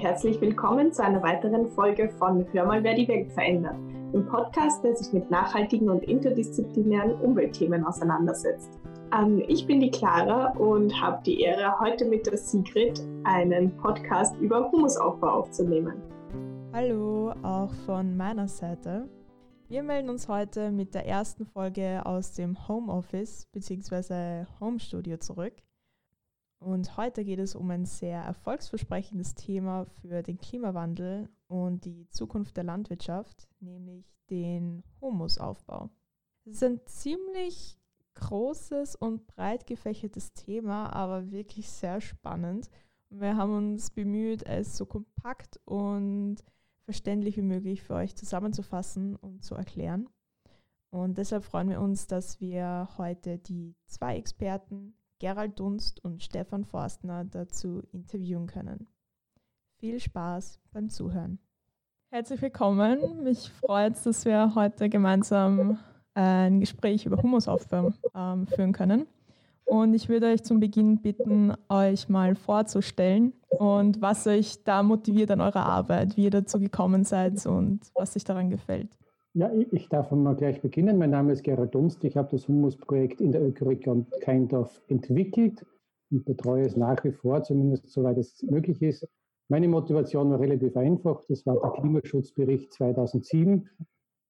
herzlich willkommen zu einer weiteren Folge von Hör mal, wer die Welt verändert, dem Podcast, der sich mit nachhaltigen und interdisziplinären Umweltthemen auseinandersetzt. Ähm, ich bin die Clara und habe die Ehre, heute mit der Sigrid einen Podcast über Humusaufbau aufzunehmen. Hallo, auch von meiner Seite. Wir melden uns heute mit der ersten Folge aus dem Homeoffice bzw. Homestudio zurück. Und heute geht es um ein sehr erfolgsversprechendes Thema für den Klimawandel und die Zukunft der Landwirtschaft, nämlich den Humusaufbau. Es ist ein ziemlich großes und breit gefächertes Thema, aber wirklich sehr spannend. wir haben uns bemüht, es so kompakt und verständlich wie möglich für euch zusammenzufassen und zu erklären. Und deshalb freuen wir uns, dass wir heute die zwei Experten Gerald Dunst und Stefan Forstner dazu interviewen können. Viel Spaß beim Zuhören. Herzlich willkommen. Mich freut es, dass wir heute gemeinsam äh, ein Gespräch über Humusaufbau ähm, führen können. Und ich würde euch zum Beginn bitten, euch mal vorzustellen und was euch da motiviert an eurer Arbeit, wie ihr dazu gekommen seid und was euch daran gefällt. Ja, ich darf mal gleich beginnen. Mein Name ist Gerhard Dunst. Ich habe das Humusprojekt in der Ökoregion Keindorf entwickelt und betreue es nach wie vor, zumindest soweit es möglich ist. Meine Motivation war relativ einfach. Das war der Klimaschutzbericht 2007.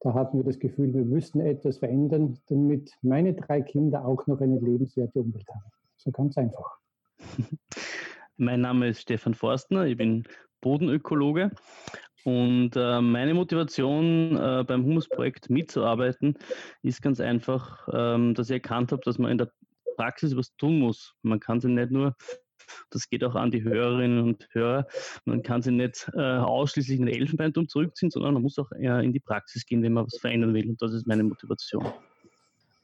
Da hatten wir das Gefühl, wir müssten etwas verändern, damit meine drei Kinder auch noch eine lebenswerte Umwelt haben. So ganz einfach. Mein Name ist Stefan Forstner. Ich bin Bodenökologe und äh, meine Motivation äh, beim Humusprojekt mitzuarbeiten ist ganz einfach, ähm, dass ich erkannt habe, dass man in der Praxis was tun muss. Man kann sich nicht nur, das geht auch an die Hörerinnen und Hörer, man kann sich nicht äh, ausschließlich in den Elfenbeinturm zurückziehen, sondern man muss auch in die Praxis gehen, wenn man was verändern will. Und das ist meine Motivation.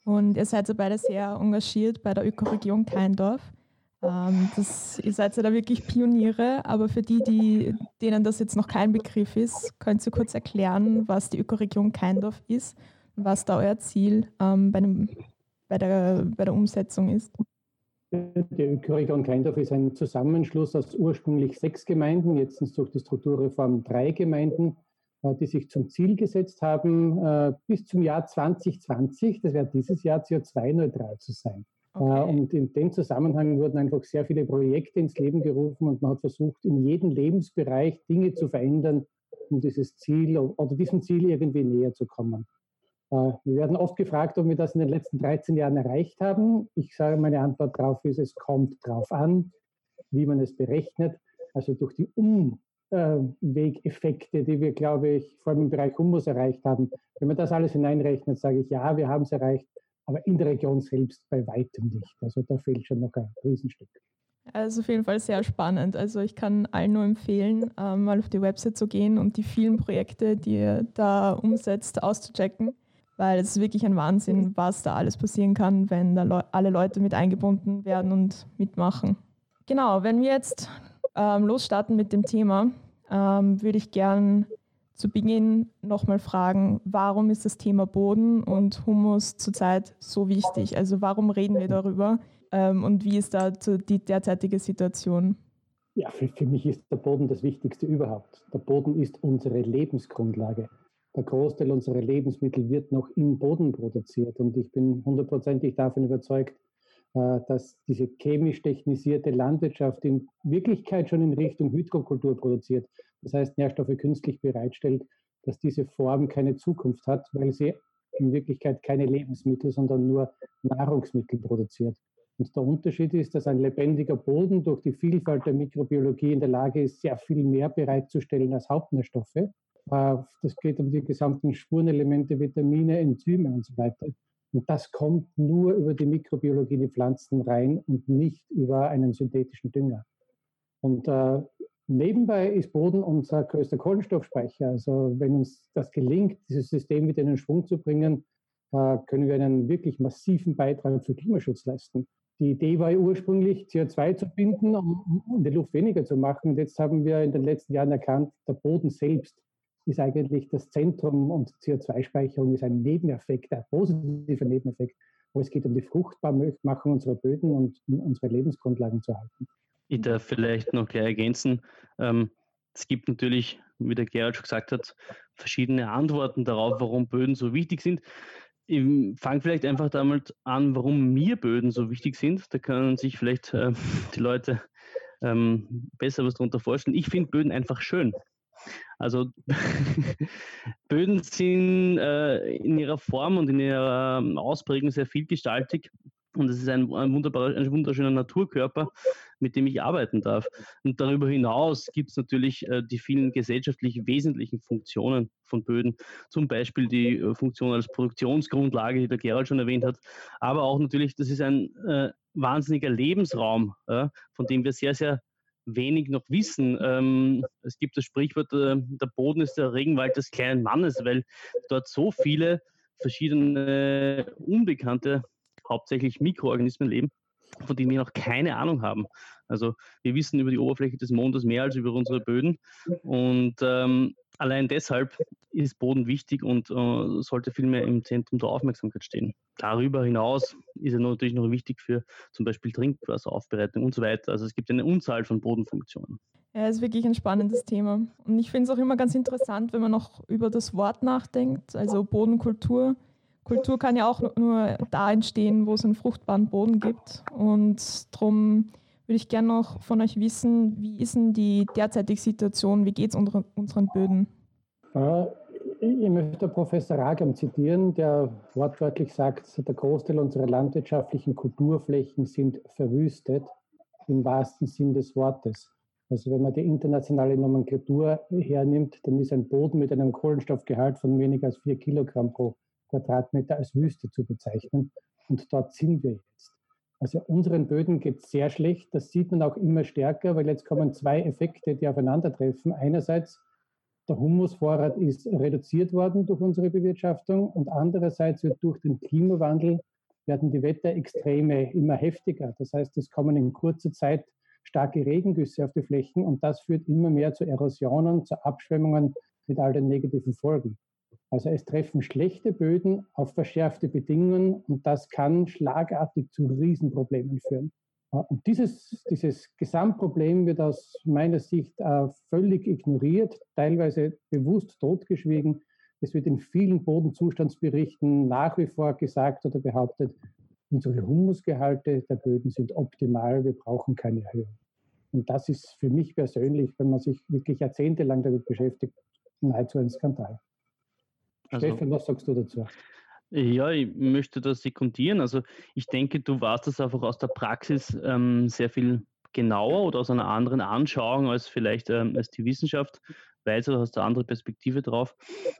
Und ihr seid ja beide sehr engagiert bei der Ökoregion Keindorf. Ähm, das, ihr seid ja da wirklich Pioniere, aber für die, die, denen das jetzt noch kein Begriff ist, könnt ihr kurz erklären, was die Ökoregion Keindorf ist und was da euer Ziel ähm, bei, dem, bei, der, bei der Umsetzung ist? Die Ökoregion Keindorf ist ein Zusammenschluss aus ursprünglich sechs Gemeinden, jetzt sind es durch die Strukturreform drei Gemeinden, äh, die sich zum Ziel gesetzt haben, äh, bis zum Jahr 2020, das wäre dieses Jahr CO2-neutral zu sein. Äh, okay. Und in dem Zusammenhang wurden einfach sehr viele Projekte ins Leben gerufen und man hat versucht, in jedem Lebensbereich Dinge zu verändern, um dieses Ziel oder diesem Ziel irgendwie näher zu kommen. Äh, wir werden oft gefragt, ob wir das in den letzten 13 Jahren erreicht haben. Ich sage, meine Antwort darauf ist, es kommt darauf an, wie man es berechnet. Also durch die Umwegeffekte, die wir, glaube ich, vor allem im Bereich Humus erreicht haben. Wenn man das alles hineinrechnet, sage ich, ja, wir haben es erreicht aber in der Region selbst bei weitem nicht. Also da fehlt schon noch ein Riesenstück. Also auf jeden Fall sehr spannend. Also ich kann allen nur empfehlen, ähm, mal auf die Website zu gehen und die vielen Projekte, die ihr da umsetzt, auszuchecken, weil es ist wirklich ein Wahnsinn, was da alles passieren kann, wenn da Le alle Leute mit eingebunden werden und mitmachen. Genau, wenn wir jetzt ähm, losstarten mit dem Thema, ähm, würde ich gern zu Beginn nochmal fragen, warum ist das Thema Boden und Humus zurzeit so wichtig? Also warum reden wir darüber ähm, und wie ist da die derzeitige Situation? Ja, für, für mich ist der Boden das Wichtigste überhaupt. Der Boden ist unsere Lebensgrundlage. Der Großteil unserer Lebensmittel wird noch im Boden produziert und ich bin hundertprozentig davon überzeugt, dass diese chemisch technisierte Landwirtschaft in Wirklichkeit schon in Richtung Hydrokultur produziert, das heißt Nährstoffe künstlich bereitstellt, dass diese Form keine Zukunft hat, weil sie in Wirklichkeit keine Lebensmittel, sondern nur Nahrungsmittel produziert. Und der Unterschied ist, dass ein lebendiger Boden durch die Vielfalt der Mikrobiologie in der Lage ist, sehr viel mehr bereitzustellen als Hauptnährstoffe. Äh, das geht um die gesamten Spurenelemente, Vitamine, Enzyme und so weiter. Und das kommt nur über die Mikrobiologie in die Pflanzen rein und nicht über einen synthetischen Dünger. Und äh, nebenbei ist Boden unser größter Kohlenstoffspeicher. Also wenn uns das gelingt, dieses System wieder in den Schwung zu bringen, äh, können wir einen wirklich massiven Beitrag für Klimaschutz leisten. Die Idee war ursprünglich, CO2 zu binden, um in der Luft weniger zu machen. Und jetzt haben wir in den letzten Jahren erkannt, der Boden selbst ist eigentlich das Zentrum und CO2-Speicherung ist ein Nebeneffekt, ein positiver Nebeneffekt, wo es geht um die Fruchtbarmachung unserer Böden und um unsere Lebensgrundlagen zu halten. Ich darf vielleicht noch gleich ergänzen, ähm, Es gibt natürlich, wie der Gerald schon gesagt hat, verschiedene Antworten darauf, warum Böden so wichtig sind. Ich fange vielleicht einfach damit an, warum mir Böden so wichtig sind. Da können sich vielleicht äh, die Leute ähm, besser was darunter vorstellen. Ich finde Böden einfach schön. Also Böden sind äh, in ihrer Form und in ihrer ähm, Ausprägung sehr vielgestaltig und es ist ein, ein, wunderbarer, ein wunderschöner Naturkörper, mit dem ich arbeiten darf. Und darüber hinaus gibt es natürlich äh, die vielen gesellschaftlich wesentlichen Funktionen von Böden, zum Beispiel die äh, Funktion als Produktionsgrundlage, die der Gerald schon erwähnt hat, aber auch natürlich, das ist ein äh, wahnsinniger Lebensraum, von dem wir sehr, sehr wenig noch wissen. Ähm, es gibt das Sprichwort, äh, der Boden ist der Regenwald des kleinen Mannes, weil dort so viele verschiedene unbekannte, hauptsächlich Mikroorganismen leben, von denen wir noch keine Ahnung haben. Also wir wissen über die Oberfläche des Mondes mehr als über unsere Böden und ähm, allein deshalb ist Boden wichtig und äh, sollte vielmehr im Zentrum der Aufmerksamkeit stehen. Darüber hinaus ist er natürlich noch wichtig für zum Beispiel Trinkwasseraufbereitung und so weiter. Also es gibt eine Unzahl von Bodenfunktionen. Ja, ist wirklich ein spannendes Thema. Und ich finde es auch immer ganz interessant, wenn man noch über das Wort nachdenkt, also Bodenkultur. Kultur kann ja auch nur da entstehen, wo es einen fruchtbaren Boden gibt. Und darum würde ich gerne noch von euch wissen, wie ist denn die derzeitige Situation, wie geht es unseren Böden? Ich möchte Professor Ragam zitieren, der wortwörtlich sagt, der Großteil unserer landwirtschaftlichen Kulturflächen sind verwüstet, im wahrsten Sinn des Wortes. Also wenn man die internationale Nomenklatur hernimmt, dann ist ein Boden mit einem Kohlenstoffgehalt von weniger als vier Kilogramm pro Quadratmeter als Wüste zu bezeichnen. Und dort sind wir jetzt. Also unseren Böden geht es sehr schlecht. Das sieht man auch immer stärker, weil jetzt kommen zwei Effekte, die aufeinandertreffen. Einerseits, der Humusvorrat ist reduziert worden durch unsere Bewirtschaftung und andererseits wird durch den Klimawandel werden die Wetterextreme immer heftiger. Das heißt, es kommen in kurzer Zeit starke Regengüsse auf die Flächen und das führt immer mehr zu Erosionen, zu Abschwemmungen mit all den negativen Folgen. Also es treffen schlechte Böden auf verschärfte Bedingungen und das kann schlagartig zu Riesenproblemen führen. Und dieses, dieses Gesamtproblem wird aus meiner Sicht äh, völlig ignoriert, teilweise bewusst totgeschwiegen. Es wird in vielen Bodenzustandsberichten nach wie vor gesagt oder behauptet, unsere Humusgehalte der Böden sind optimal, wir brauchen keine Erhöhung. Und das ist für mich persönlich, wenn man sich wirklich jahrzehntelang damit beschäftigt, nahezu ein Skandal. Also, Stefan, was sagst du dazu? Ja, ich möchte das sekundieren. Also ich denke, du warst das einfach aus der Praxis ähm, sehr viel genauer oder aus einer anderen Anschauung als vielleicht ähm, als die Wissenschaft weiß oder hast du eine andere Perspektive drauf.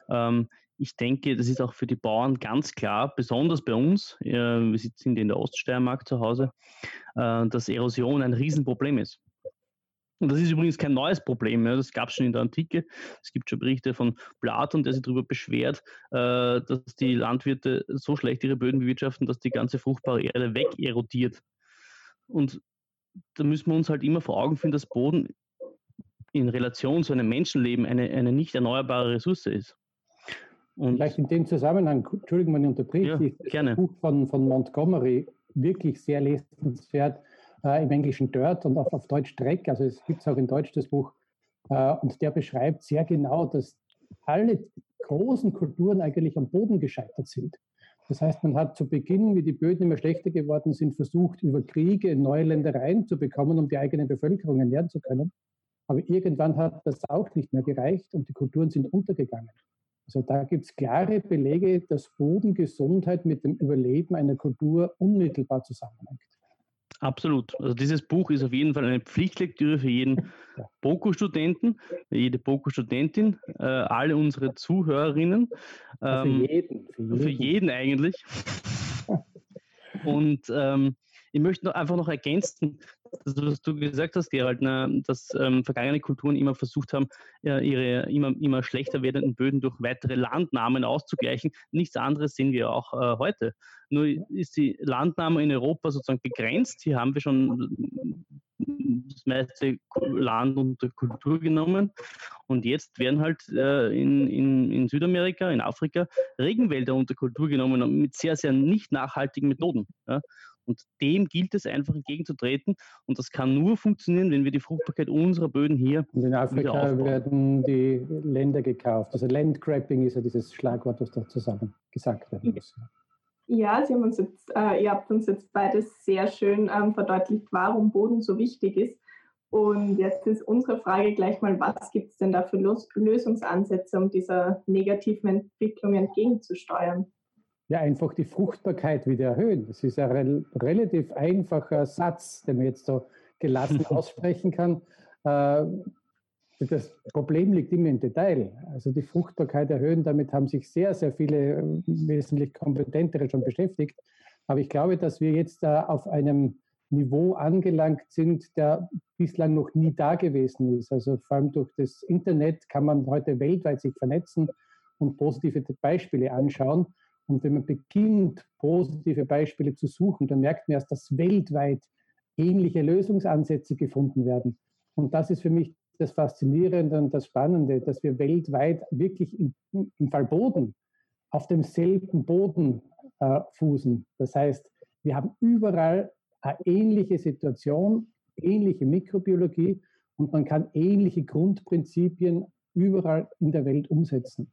Ähm, ich denke, das ist auch für die Bauern ganz klar, besonders bei uns, äh, wir sind in der Oststeiermark zu Hause, äh, dass Erosion ein Riesenproblem ist. Und das ist übrigens kein neues Problem. Ja. Das gab es schon in der Antike. Es gibt schon Berichte von Platon, der sich darüber beschwert, äh, dass die Landwirte so schlecht ihre Böden bewirtschaften, dass die ganze fruchtbare Erde wegerodiert. Und da müssen wir uns halt immer vor Augen führen, dass Boden in Relation zu einem Menschenleben eine, eine nicht erneuerbare Ressource ist. Und Vielleicht in dem Zusammenhang, Entschuldigung, wenn ich unterbreche, ja, ist das Buch von, von Montgomery wirklich sehr lesenswert äh, im Englischen Dirt und auf, auf Deutsch Dreck. Also es gibt es auch in Deutsch das Buch. Äh, und der beschreibt sehr genau, dass alle großen Kulturen eigentlich am Boden gescheitert sind. Das heißt, man hat zu Beginn, wie die Böden immer schlechter geworden sind, versucht, über Kriege neue Ländereien zu bekommen, um die eigene Bevölkerung ernähren zu können. Aber irgendwann hat das auch nicht mehr gereicht und die Kulturen sind untergegangen. Also da gibt es klare Belege, dass Bodengesundheit mit dem Überleben einer Kultur unmittelbar zusammenhängt. Absolut. Also dieses Buch ist auf jeden Fall eine Pflichtlektüre für jeden BOKU-Studenten, jede BOKU-Studentin, äh, alle unsere Zuhörerinnen. Ähm, für, jeden, für, jeden. für jeden eigentlich. Und ähm, ich möchte noch einfach noch ergänzen, das, was du gesagt hast, Gerald, ne, dass ähm, vergangene Kulturen immer versucht haben, ja, ihre immer, immer schlechter werdenden Böden durch weitere Landnahmen auszugleichen. Nichts anderes sehen wir auch äh, heute. Nur ist die Landnahme in Europa sozusagen begrenzt. Hier haben wir schon das meiste Land unter Kultur genommen. Und jetzt werden halt äh, in, in, in Südamerika, in Afrika Regenwälder unter Kultur genommen mit sehr, sehr nicht nachhaltigen Methoden. Ja? Und dem gilt es einfach entgegenzutreten. Und das kann nur funktionieren, wenn wir die Fruchtbarkeit unserer Böden hier. Und in Afrika werden die Länder gekauft. Also Landgrabbing ist ja dieses Schlagwort, was da zusammen gesagt werden muss. Ja, Sie haben uns jetzt, äh, ihr habt uns jetzt beides sehr schön ähm, verdeutlicht, warum Boden so wichtig ist. Und jetzt ist unsere Frage gleich mal, was gibt es denn da für Los Lösungsansätze, um dieser negativen Entwicklung entgegenzusteuern? Ja, einfach die Fruchtbarkeit wieder erhöhen. Das ist ein re relativ einfacher Satz, den man jetzt so gelassen aussprechen kann. Äh, das Problem liegt immer im Detail. Also die Fruchtbarkeit erhöhen, damit haben sich sehr, sehr viele äh, wesentlich kompetentere schon beschäftigt. Aber ich glaube, dass wir jetzt auf einem Niveau angelangt sind, der bislang noch nie da gewesen ist. Also vor allem durch das Internet kann man heute weltweit sich vernetzen und positive Beispiele anschauen. Und wenn man beginnt, positive Beispiele zu suchen, dann merkt man erst, dass weltweit ähnliche Lösungsansätze gefunden werden. Und das ist für mich das Faszinierende und das Spannende, dass wir weltweit wirklich im, im Fall Boden auf demselben Boden äh, fußen. Das heißt, wir haben überall eine ähnliche Situation, ähnliche Mikrobiologie und man kann ähnliche Grundprinzipien überall in der Welt umsetzen.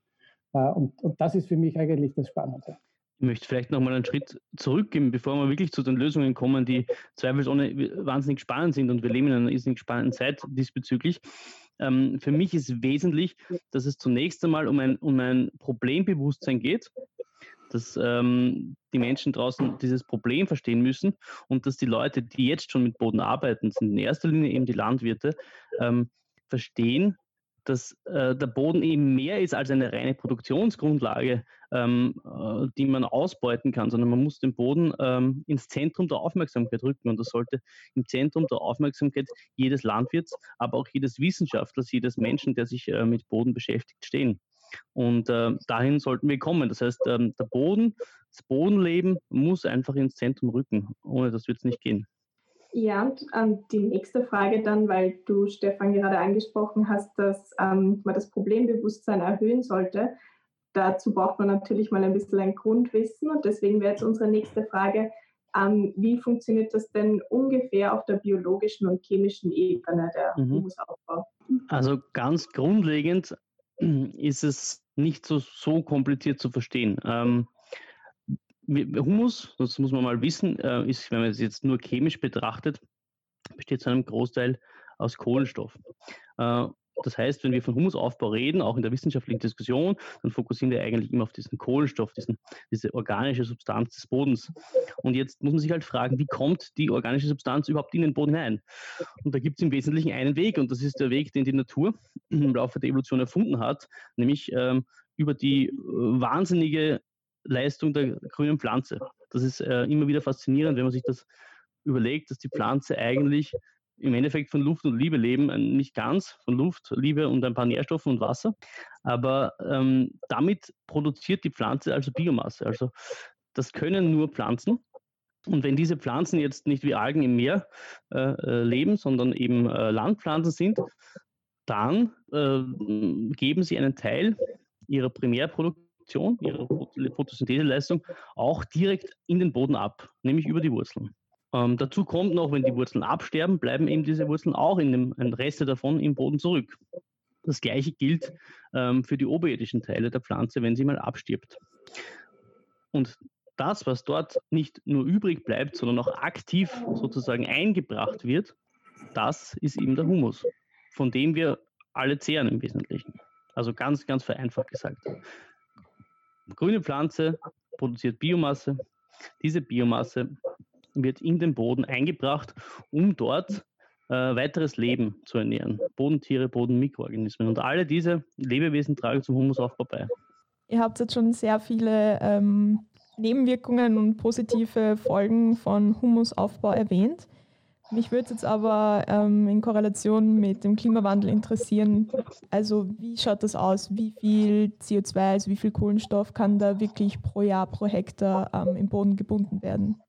Äh, und, und das ist für mich eigentlich das Spannende. Ich möchte vielleicht nochmal einen Schritt zurückgehen, bevor wir wirklich zu den Lösungen kommen, die zweifelsohne wahnsinnig spannend sind und wir leben in einer irrsinnig spannenden Zeit diesbezüglich. Ähm, für mich ist wesentlich, dass es zunächst einmal um ein, um ein Problembewusstsein geht, dass ähm, die Menschen draußen dieses Problem verstehen müssen und dass die Leute, die jetzt schon mit Boden arbeiten, sind in erster Linie eben die Landwirte, ähm, verstehen, dass äh, der Boden eben mehr ist als eine reine Produktionsgrundlage, ähm, äh, die man ausbeuten kann, sondern man muss den Boden ähm, ins Zentrum der Aufmerksamkeit rücken und das sollte im Zentrum der Aufmerksamkeit jedes Landwirts, aber auch jedes Wissenschaftlers, jedes Menschen, der sich äh, mit Boden beschäftigt, stehen. Und äh, dahin sollten wir kommen. Das heißt, ähm, der Boden, das Bodenleben muss einfach ins Zentrum rücken. Ohne das wird es nicht gehen. Ja, und ähm, die nächste Frage dann, weil du, Stefan, gerade angesprochen hast, dass ähm, man das Problembewusstsein erhöhen sollte. Dazu braucht man natürlich mal ein bisschen ein Grundwissen und deswegen wäre jetzt unsere nächste Frage, ähm, wie funktioniert das denn ungefähr auf der biologischen und chemischen Ebene der mhm. Humusaufbau? Also ganz grundlegend ist es nicht so, so kompliziert zu verstehen. Ähm, Humus, das muss man mal wissen, äh, ist, wenn man es jetzt nur chemisch betrachtet, besteht zu einem Großteil aus Kohlenstoff. Äh, das heißt, wenn wir von Humusaufbau reden, auch in der wissenschaftlichen Diskussion, dann fokussieren wir eigentlich immer auf diesen Kohlenstoff, diesen, diese organische Substanz des Bodens. Und jetzt muss man sich halt fragen, wie kommt die organische Substanz überhaupt in den Boden hinein? Und da gibt es im Wesentlichen einen Weg, und das ist der Weg, den die Natur im Laufe der Evolution erfunden hat, nämlich ähm, über die äh, wahnsinnige Leistung der grünen Pflanze. Das ist äh, immer wieder faszinierend, wenn man sich das überlegt, dass die Pflanze eigentlich im Endeffekt von Luft und Liebe leben, äh, nicht ganz von Luft, Liebe und ein paar Nährstoffen und Wasser, aber ähm, damit produziert die Pflanze also Biomasse. Also das können nur Pflanzen. Und wenn diese Pflanzen jetzt nicht wie Algen im Meer äh, äh leben, sondern eben äh, Landpflanzen sind, dann äh, geben sie einen Teil ihrer Primärproduktion, ihrer Photosyntheseleistung auch direkt in den Boden ab, nämlich über die Wurzeln. Ähm, dazu kommt noch, wenn die Wurzeln absterben, bleiben eben diese Wurzeln auch in dem Reste davon im Boden zurück. Das gleiche gilt ähm, für die oberirdischen Teile der Pflanze, wenn sie mal abstirbt. Und das, was dort nicht nur übrig bleibt, sondern auch aktiv sozusagen eingebracht wird, das ist eben der Humus, von dem wir alle zehren im Wesentlichen. Also ganz, ganz vereinfacht gesagt. Grüne Pflanze produziert Biomasse. Diese Biomasse wird in den Boden eingebracht, um dort äh, weiteres Leben zu ernähren. Bodentiere, Bodenmikroorganismen. Und alle diese Lebewesen tragen zum Humusaufbau bei. Ihr habt jetzt schon sehr viele ähm, Nebenwirkungen und positive Folgen von Humusaufbau erwähnt. Mich würde es jetzt aber ähm, in Korrelation mit dem Klimawandel interessieren. Also wie schaut das aus? Wie viel CO2, also wie viel Kohlenstoff kann da wirklich pro Jahr, pro Hektar ähm, im Boden gebunden werden?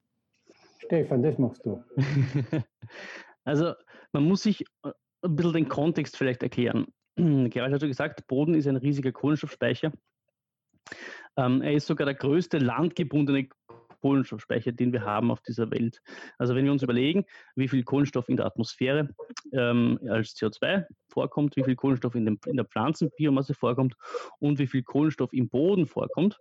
Stefan, das machst du. also man muss sich äh, ein bisschen den Kontext vielleicht erklären. Gerald hat schon gesagt, Boden ist ein riesiger Kohlenstoffspeicher. Ähm, er ist sogar der größte landgebundene Kohlenstoffspeicher, den wir haben auf dieser Welt. Also wenn wir uns überlegen, wie viel Kohlenstoff in der Atmosphäre ähm, als CO2 vorkommt, wie viel Kohlenstoff in, dem, in der Pflanzenbiomasse vorkommt und wie viel Kohlenstoff im Boden vorkommt,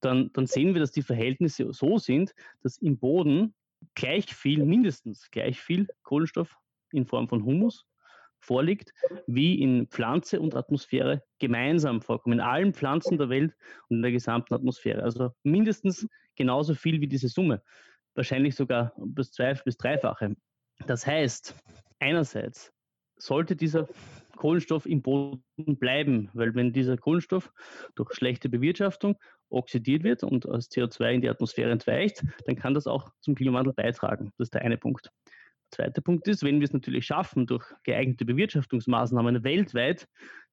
dann, dann sehen wir, dass die Verhältnisse so sind, dass im Boden gleich viel, mindestens gleich viel Kohlenstoff in Form von Humus vorliegt, wie in Pflanze und Atmosphäre gemeinsam vorkommen, in allen Pflanzen der Welt und in der gesamten Atmosphäre. Also mindestens genauso viel wie diese Summe, wahrscheinlich sogar bis zwei bis dreifache. Das heißt, einerseits sollte dieser Kohlenstoff im Boden bleiben, weil wenn dieser Kohlenstoff durch schlechte Bewirtschaftung oxidiert wird und als CO2 in die Atmosphäre entweicht, dann kann das auch zum Klimawandel beitragen. Das ist der eine Punkt. Der zweite Punkt ist, wenn wir es natürlich schaffen, durch geeignete Bewirtschaftungsmaßnahmen weltweit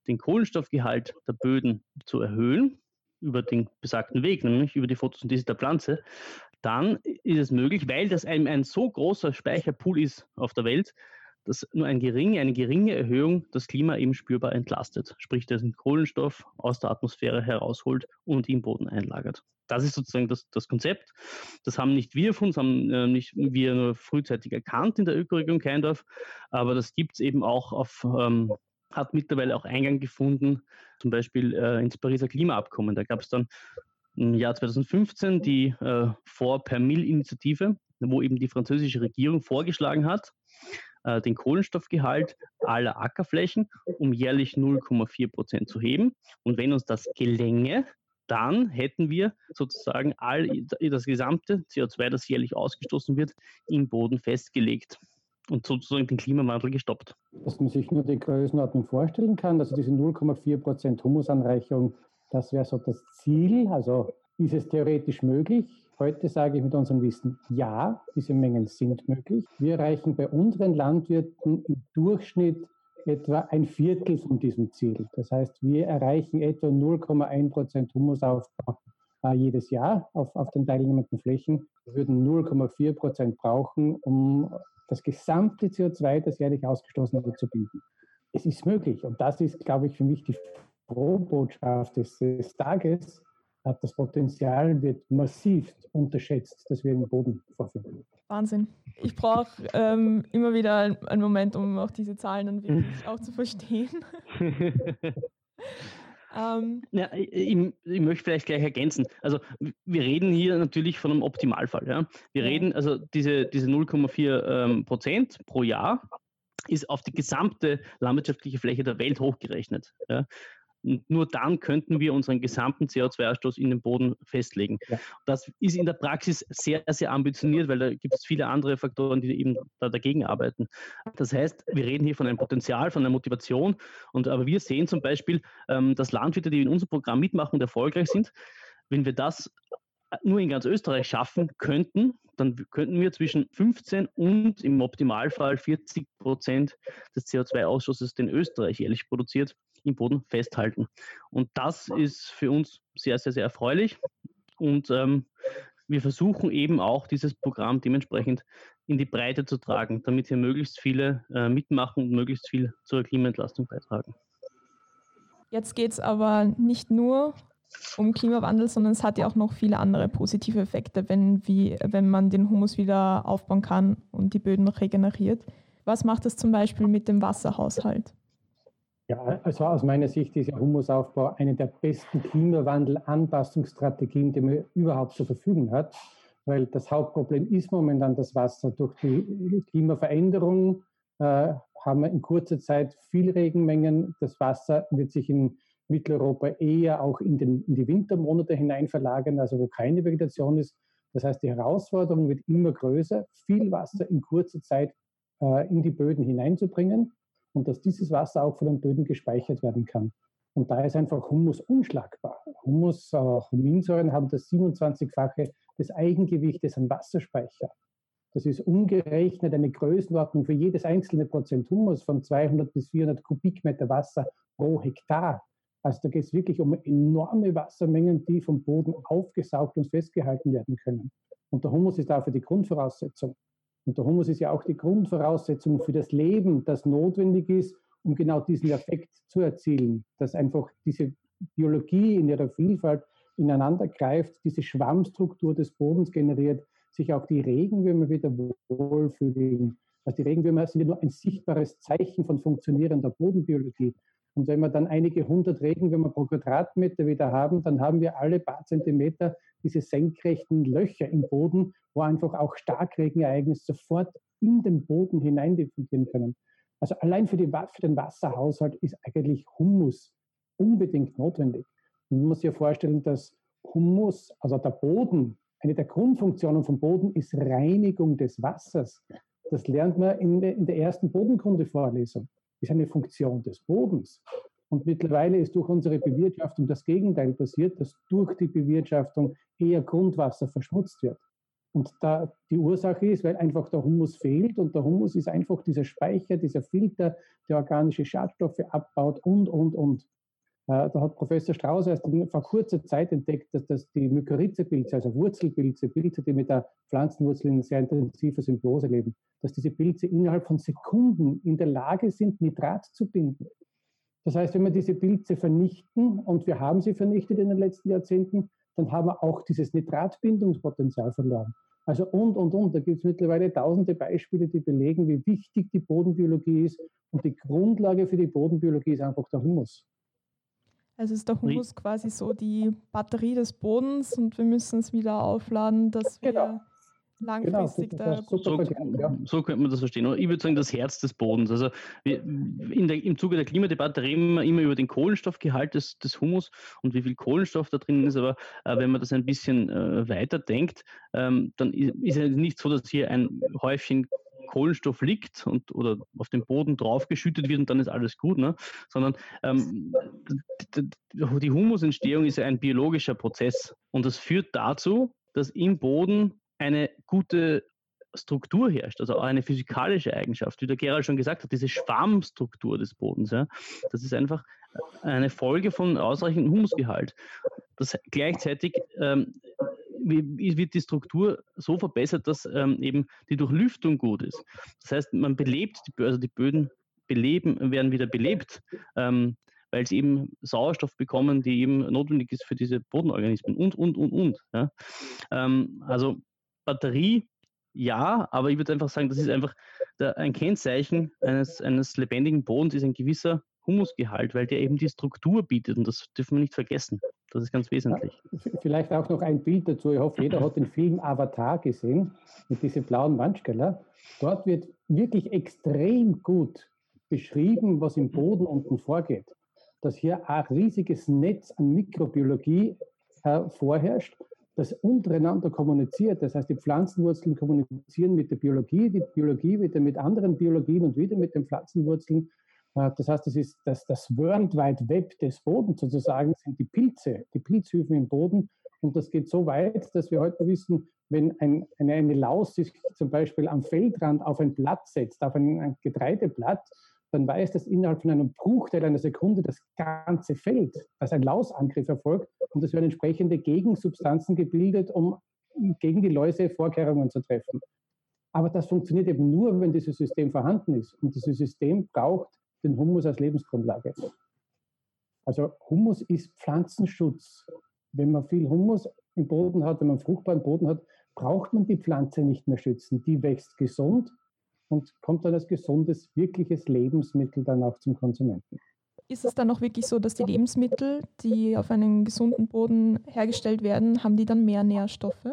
den Kohlenstoffgehalt der Böden zu erhöhen, über den besagten Weg, nämlich über die Photosynthese der Pflanze, dann ist es möglich, weil das ein, ein so großer Speicherpool ist auf der Welt, dass nur ein geringe, eine geringe Erhöhung das Klima eben spürbar entlastet, sprich den Kohlenstoff aus der Atmosphäre herausholt und im Boden einlagert. Das ist sozusagen das, das Konzept. Das haben nicht wir von uns, haben äh, nicht wir nur frühzeitig erkannt in der Ökoregion Keindorf, aber das gibt es eben auch auf, ähm, hat mittlerweile auch Eingang gefunden, zum Beispiel äh, ins Pariser Klimaabkommen. Da gab es dann im Jahr 2015 die äh, For per Mill-Initiative, wo eben die französische Regierung vorgeschlagen hat, äh, den Kohlenstoffgehalt aller Ackerflächen um jährlich 0,4 Prozent zu heben. Und wenn uns das gelänge, dann hätten wir sozusagen all das gesamte CO2, das jährlich ausgestoßen wird, im Boden festgelegt und sozusagen den Klimawandel gestoppt. Dass man sich nur die Größenordnung vorstellen kann, also diese 0,4 Prozent Humusanreichung, das wäre so das Ziel. Also ist es theoretisch möglich? Heute sage ich mit unserem Wissen, ja, diese Mengen sind möglich. Wir erreichen bei unseren Landwirten im Durchschnitt etwa ein Viertel von diesem Ziel. Das heißt, wir erreichen etwa 0,1 Prozent Humusaufbau äh, jedes Jahr auf, auf den teilnehmenden Flächen. Wir würden 0,4 Prozent brauchen, um das gesamte CO2, das jährlich ausgestoßen wird, zu binden. Es ist möglich und das ist, glaube ich, für mich die Frohbotschaft des, des Tages, das Potenzial wird massiv unterschätzt, das wir im Boden vorfinden. Wahnsinn. Ich brauche ähm, immer wieder einen Moment, um auch diese Zahlen dann wirklich auch zu verstehen. ähm, ja, ich, ich, möchte vielleicht gleich ergänzen. Also wir reden hier natürlich von einem Optimalfall. Ja? Wir reden, also diese, diese 0,4 ähm, Prozent pro Jahr ist auf die gesamte landwirtschaftliche Fläche der Welt hochgerechnet. Ja? Und nur dann könnten wir unseren gesamten CO2-Ausstoß in den Boden festlegen. Das ist in der Praxis sehr, sehr ambitioniert, weil da gibt es viele andere Faktoren, die eben da dagegen arbeiten. Das heißt, wir reden hier von einem Potenzial, von einer Motivation. Und aber wir sehen zum Beispiel, ähm, dass Landwirte, die in unserem Programm mitmachen und erfolgreich sind, wenn wir das nur in ganz Österreich schaffen könnten, dann könnten wir zwischen 15 und im Optimalfall 40 Prozent des CO2-Ausstoßes, den Österreich jährlich produziert, im Boden festhalten. Und das ist für uns sehr, sehr, sehr erfreulich. Und ähm, wir versuchen eben auch dieses Programm dementsprechend in die Breite zu tragen, damit hier möglichst viele äh, mitmachen und möglichst viel zur Klimaentlastung beitragen. Jetzt geht es aber nicht nur um Klimawandel, sondern es hat ja auch noch viele andere positive Effekte, wenn, wie, wenn man den Humus wieder aufbauen kann und die Böden regeneriert. Was macht das zum Beispiel mit dem Wasserhaushalt? Ja, also aus meiner Sicht ist der Humusaufbau eine der besten Klimawandel-Anpassungsstrategien, die man überhaupt zur Verfügung hat, weil das Hauptproblem ist momentan das Wasser. Durch die Klimaveränderung äh, haben wir in kurzer Zeit viel Regenmengen. Das Wasser wird sich in Mitteleuropa eher auch in, den, in die Wintermonate hinein verlagern, also wo keine Vegetation ist. Das heißt, die Herausforderung wird immer größer, viel Wasser in kurzer Zeit äh, in die Böden hineinzubringen und dass dieses Wasser auch von den Böden gespeichert werden kann. Und da ist einfach Humus unschlagbar. Humus, äh, Huminsäuren haben das 27-fache des Eigengewichtes an Wasserspeicher. Das ist umgerechnet eine Größenordnung für jedes einzelne Prozent Humus von 200 bis 400 Kubikmeter Wasser pro Hektar. Also da geht es wirklich um enorme Wassermengen, die vom Boden aufgesaugt und festgehalten werden können. Und der Humus ist dafür die Grundvoraussetzung. Und der Humus ist ja auch die Grundvoraussetzung für das Leben, das notwendig ist, um genau diesen Effekt zu erzielen, dass einfach diese Biologie in ihrer Vielfalt ineinander greift, diese Schwammstruktur des Bodens generiert, sich auch die Regenwürmer wieder wohlfühlen. Also die Regenwürmer sind ja nur ein sichtbares Zeichen von funktionierender Bodenbiologie. Und wenn wir dann einige hundert Regenwürmer pro Quadratmeter wieder haben, dann haben wir alle paar Zentimeter diese senkrechten Löcher im Boden, wo einfach auch Starkregenereignisse sofort in den Boden hinein diffundieren können. Also allein für, die, für den Wasserhaushalt ist eigentlich Humus unbedingt notwendig. Man muss sich vorstellen, dass Humus, also der Boden, eine der Grundfunktionen vom Boden ist Reinigung des Wassers. Das lernt man in der, ersten Bodenkunde-Vorlesung. Ist eine Funktion des Bodens. Und mittlerweile ist durch unsere Bewirtschaftung das Gegenteil passiert, dass durch die Bewirtschaftung eher Grundwasser verschmutzt wird. Und da die Ursache ist, weil einfach der Humus fehlt und der Humus ist einfach dieser Speicher, dieser Filter, der organische Schadstoffe abbaut und, und, und. Äh, da hat Professor Strauß erst vor kurzer Zeit entdeckt, dass, dass die Mykorrhizepilze, also Wurzelpilze, Pilze, die mit der Pflanzenwurzel in sehr intensiver Symbiose leben, dass diese Pilze innerhalb von Sekunden in der Lage sind, Nitrat zu binden. Das heißt, wenn wir diese Pilze vernichten, und wir haben sie vernichtet in den letzten Jahrzehnten, dann haben wir auch dieses Nitratbindungspotenzial verloren. Also und, und, und. Da gibt es mittlerweile tausende Beispiele, die belegen, wie wichtig die Bodenbiologie ist. Und die Grundlage für die Bodenbiologie ist einfach der Humus. Also ist der Humus quasi so die Batterie des Bodens und wir müssen es wieder aufladen, dass wir genau. Langfristig genau, da. So, so, könnte man das verstehen. Ich würde sagen, das Herz des Bodens. Also wir, in der, im Zuge der Klimadebatte reden wir immer über den Kohlenstoffgehalt des, des Humus und wie viel Kohlenstoff da drin ist. Aber äh, wenn man das ein bisschen äh, weiter denkt, ähm, dann ist es nicht so, dass hier ein Häufchen Kohlenstoff liegt und oder auf den Boden draufgeschüttet wird und dann ist alles gut, ne? sondern ähm, die Humusentstehung ist ja ein biologischer Prozess und das führt dazu, dass im Boden eine gute Struktur herrscht, also eine physikalische Eigenschaft, wie der Gerald schon gesagt hat, diese Schwarmstruktur des Bodens. Ja, das ist einfach eine Folge von ausreichendem Humusgehalt. Das gleichzeitig ähm, wird die Struktur so verbessert, dass ähm, eben die Durchlüftung gut ist. Das heißt, man belebt, die, also die Böden beleben, werden wieder belebt, ähm, weil sie eben Sauerstoff bekommen, die eben notwendig ist für diese Bodenorganismen und, und, und, und. Ja. Ähm, also Batterie, ja, aber ich würde einfach sagen, das ist einfach der, ein Kennzeichen eines, eines lebendigen Bodens, ist ein gewisser Humusgehalt, weil der eben die Struktur bietet und das dürfen wir nicht vergessen. Das ist ganz wesentlich. Vielleicht auch noch ein Bild dazu. Ich hoffe, jeder hat den Film Avatar gesehen mit diesen blauen Wandsteller. Dort wird wirklich extrem gut beschrieben, was im Boden unten vorgeht. Dass hier ein riesiges Netz an Mikrobiologie äh, vorherrscht, das untereinander kommuniziert. Das heißt, die Pflanzenwurzeln kommunizieren mit der Biologie, die Biologie wieder mit anderen Biologien und wieder mit den Pflanzenwurzeln. Äh, das heißt, das ist das, das World Wide Web des Bodens sozusagen, sind die Pilze, die Pilzhüfen im Boden. Und das geht so weit, dass wir heute wissen, wenn ein, eine, eine Laus sich zum Beispiel am Feldrand auf ein Blatt setzt, auf ein, ein Getreideblatt, dann weiß das innerhalb von einem Bruchteil einer Sekunde das ganze Feld, dass ein Lausangriff erfolgt und es werden entsprechende Gegensubstanzen gebildet, um gegen die Läuse Vorkehrungen zu treffen. Aber das funktioniert eben nur, wenn dieses System vorhanden ist. Und dieses System braucht den Humus als Lebensgrundlage. Also Humus ist Pflanzenschutz. Wenn man viel Humus im Boden hat, wenn man fruchtbaren Boden hat, braucht man die Pflanze nicht mehr schützen. Die wächst gesund und kommt dann als gesundes, wirkliches Lebensmittel dann auch zum Konsumenten. Ist es dann auch wirklich so, dass die Lebensmittel, die auf einem gesunden Boden hergestellt werden, haben die dann mehr Nährstoffe?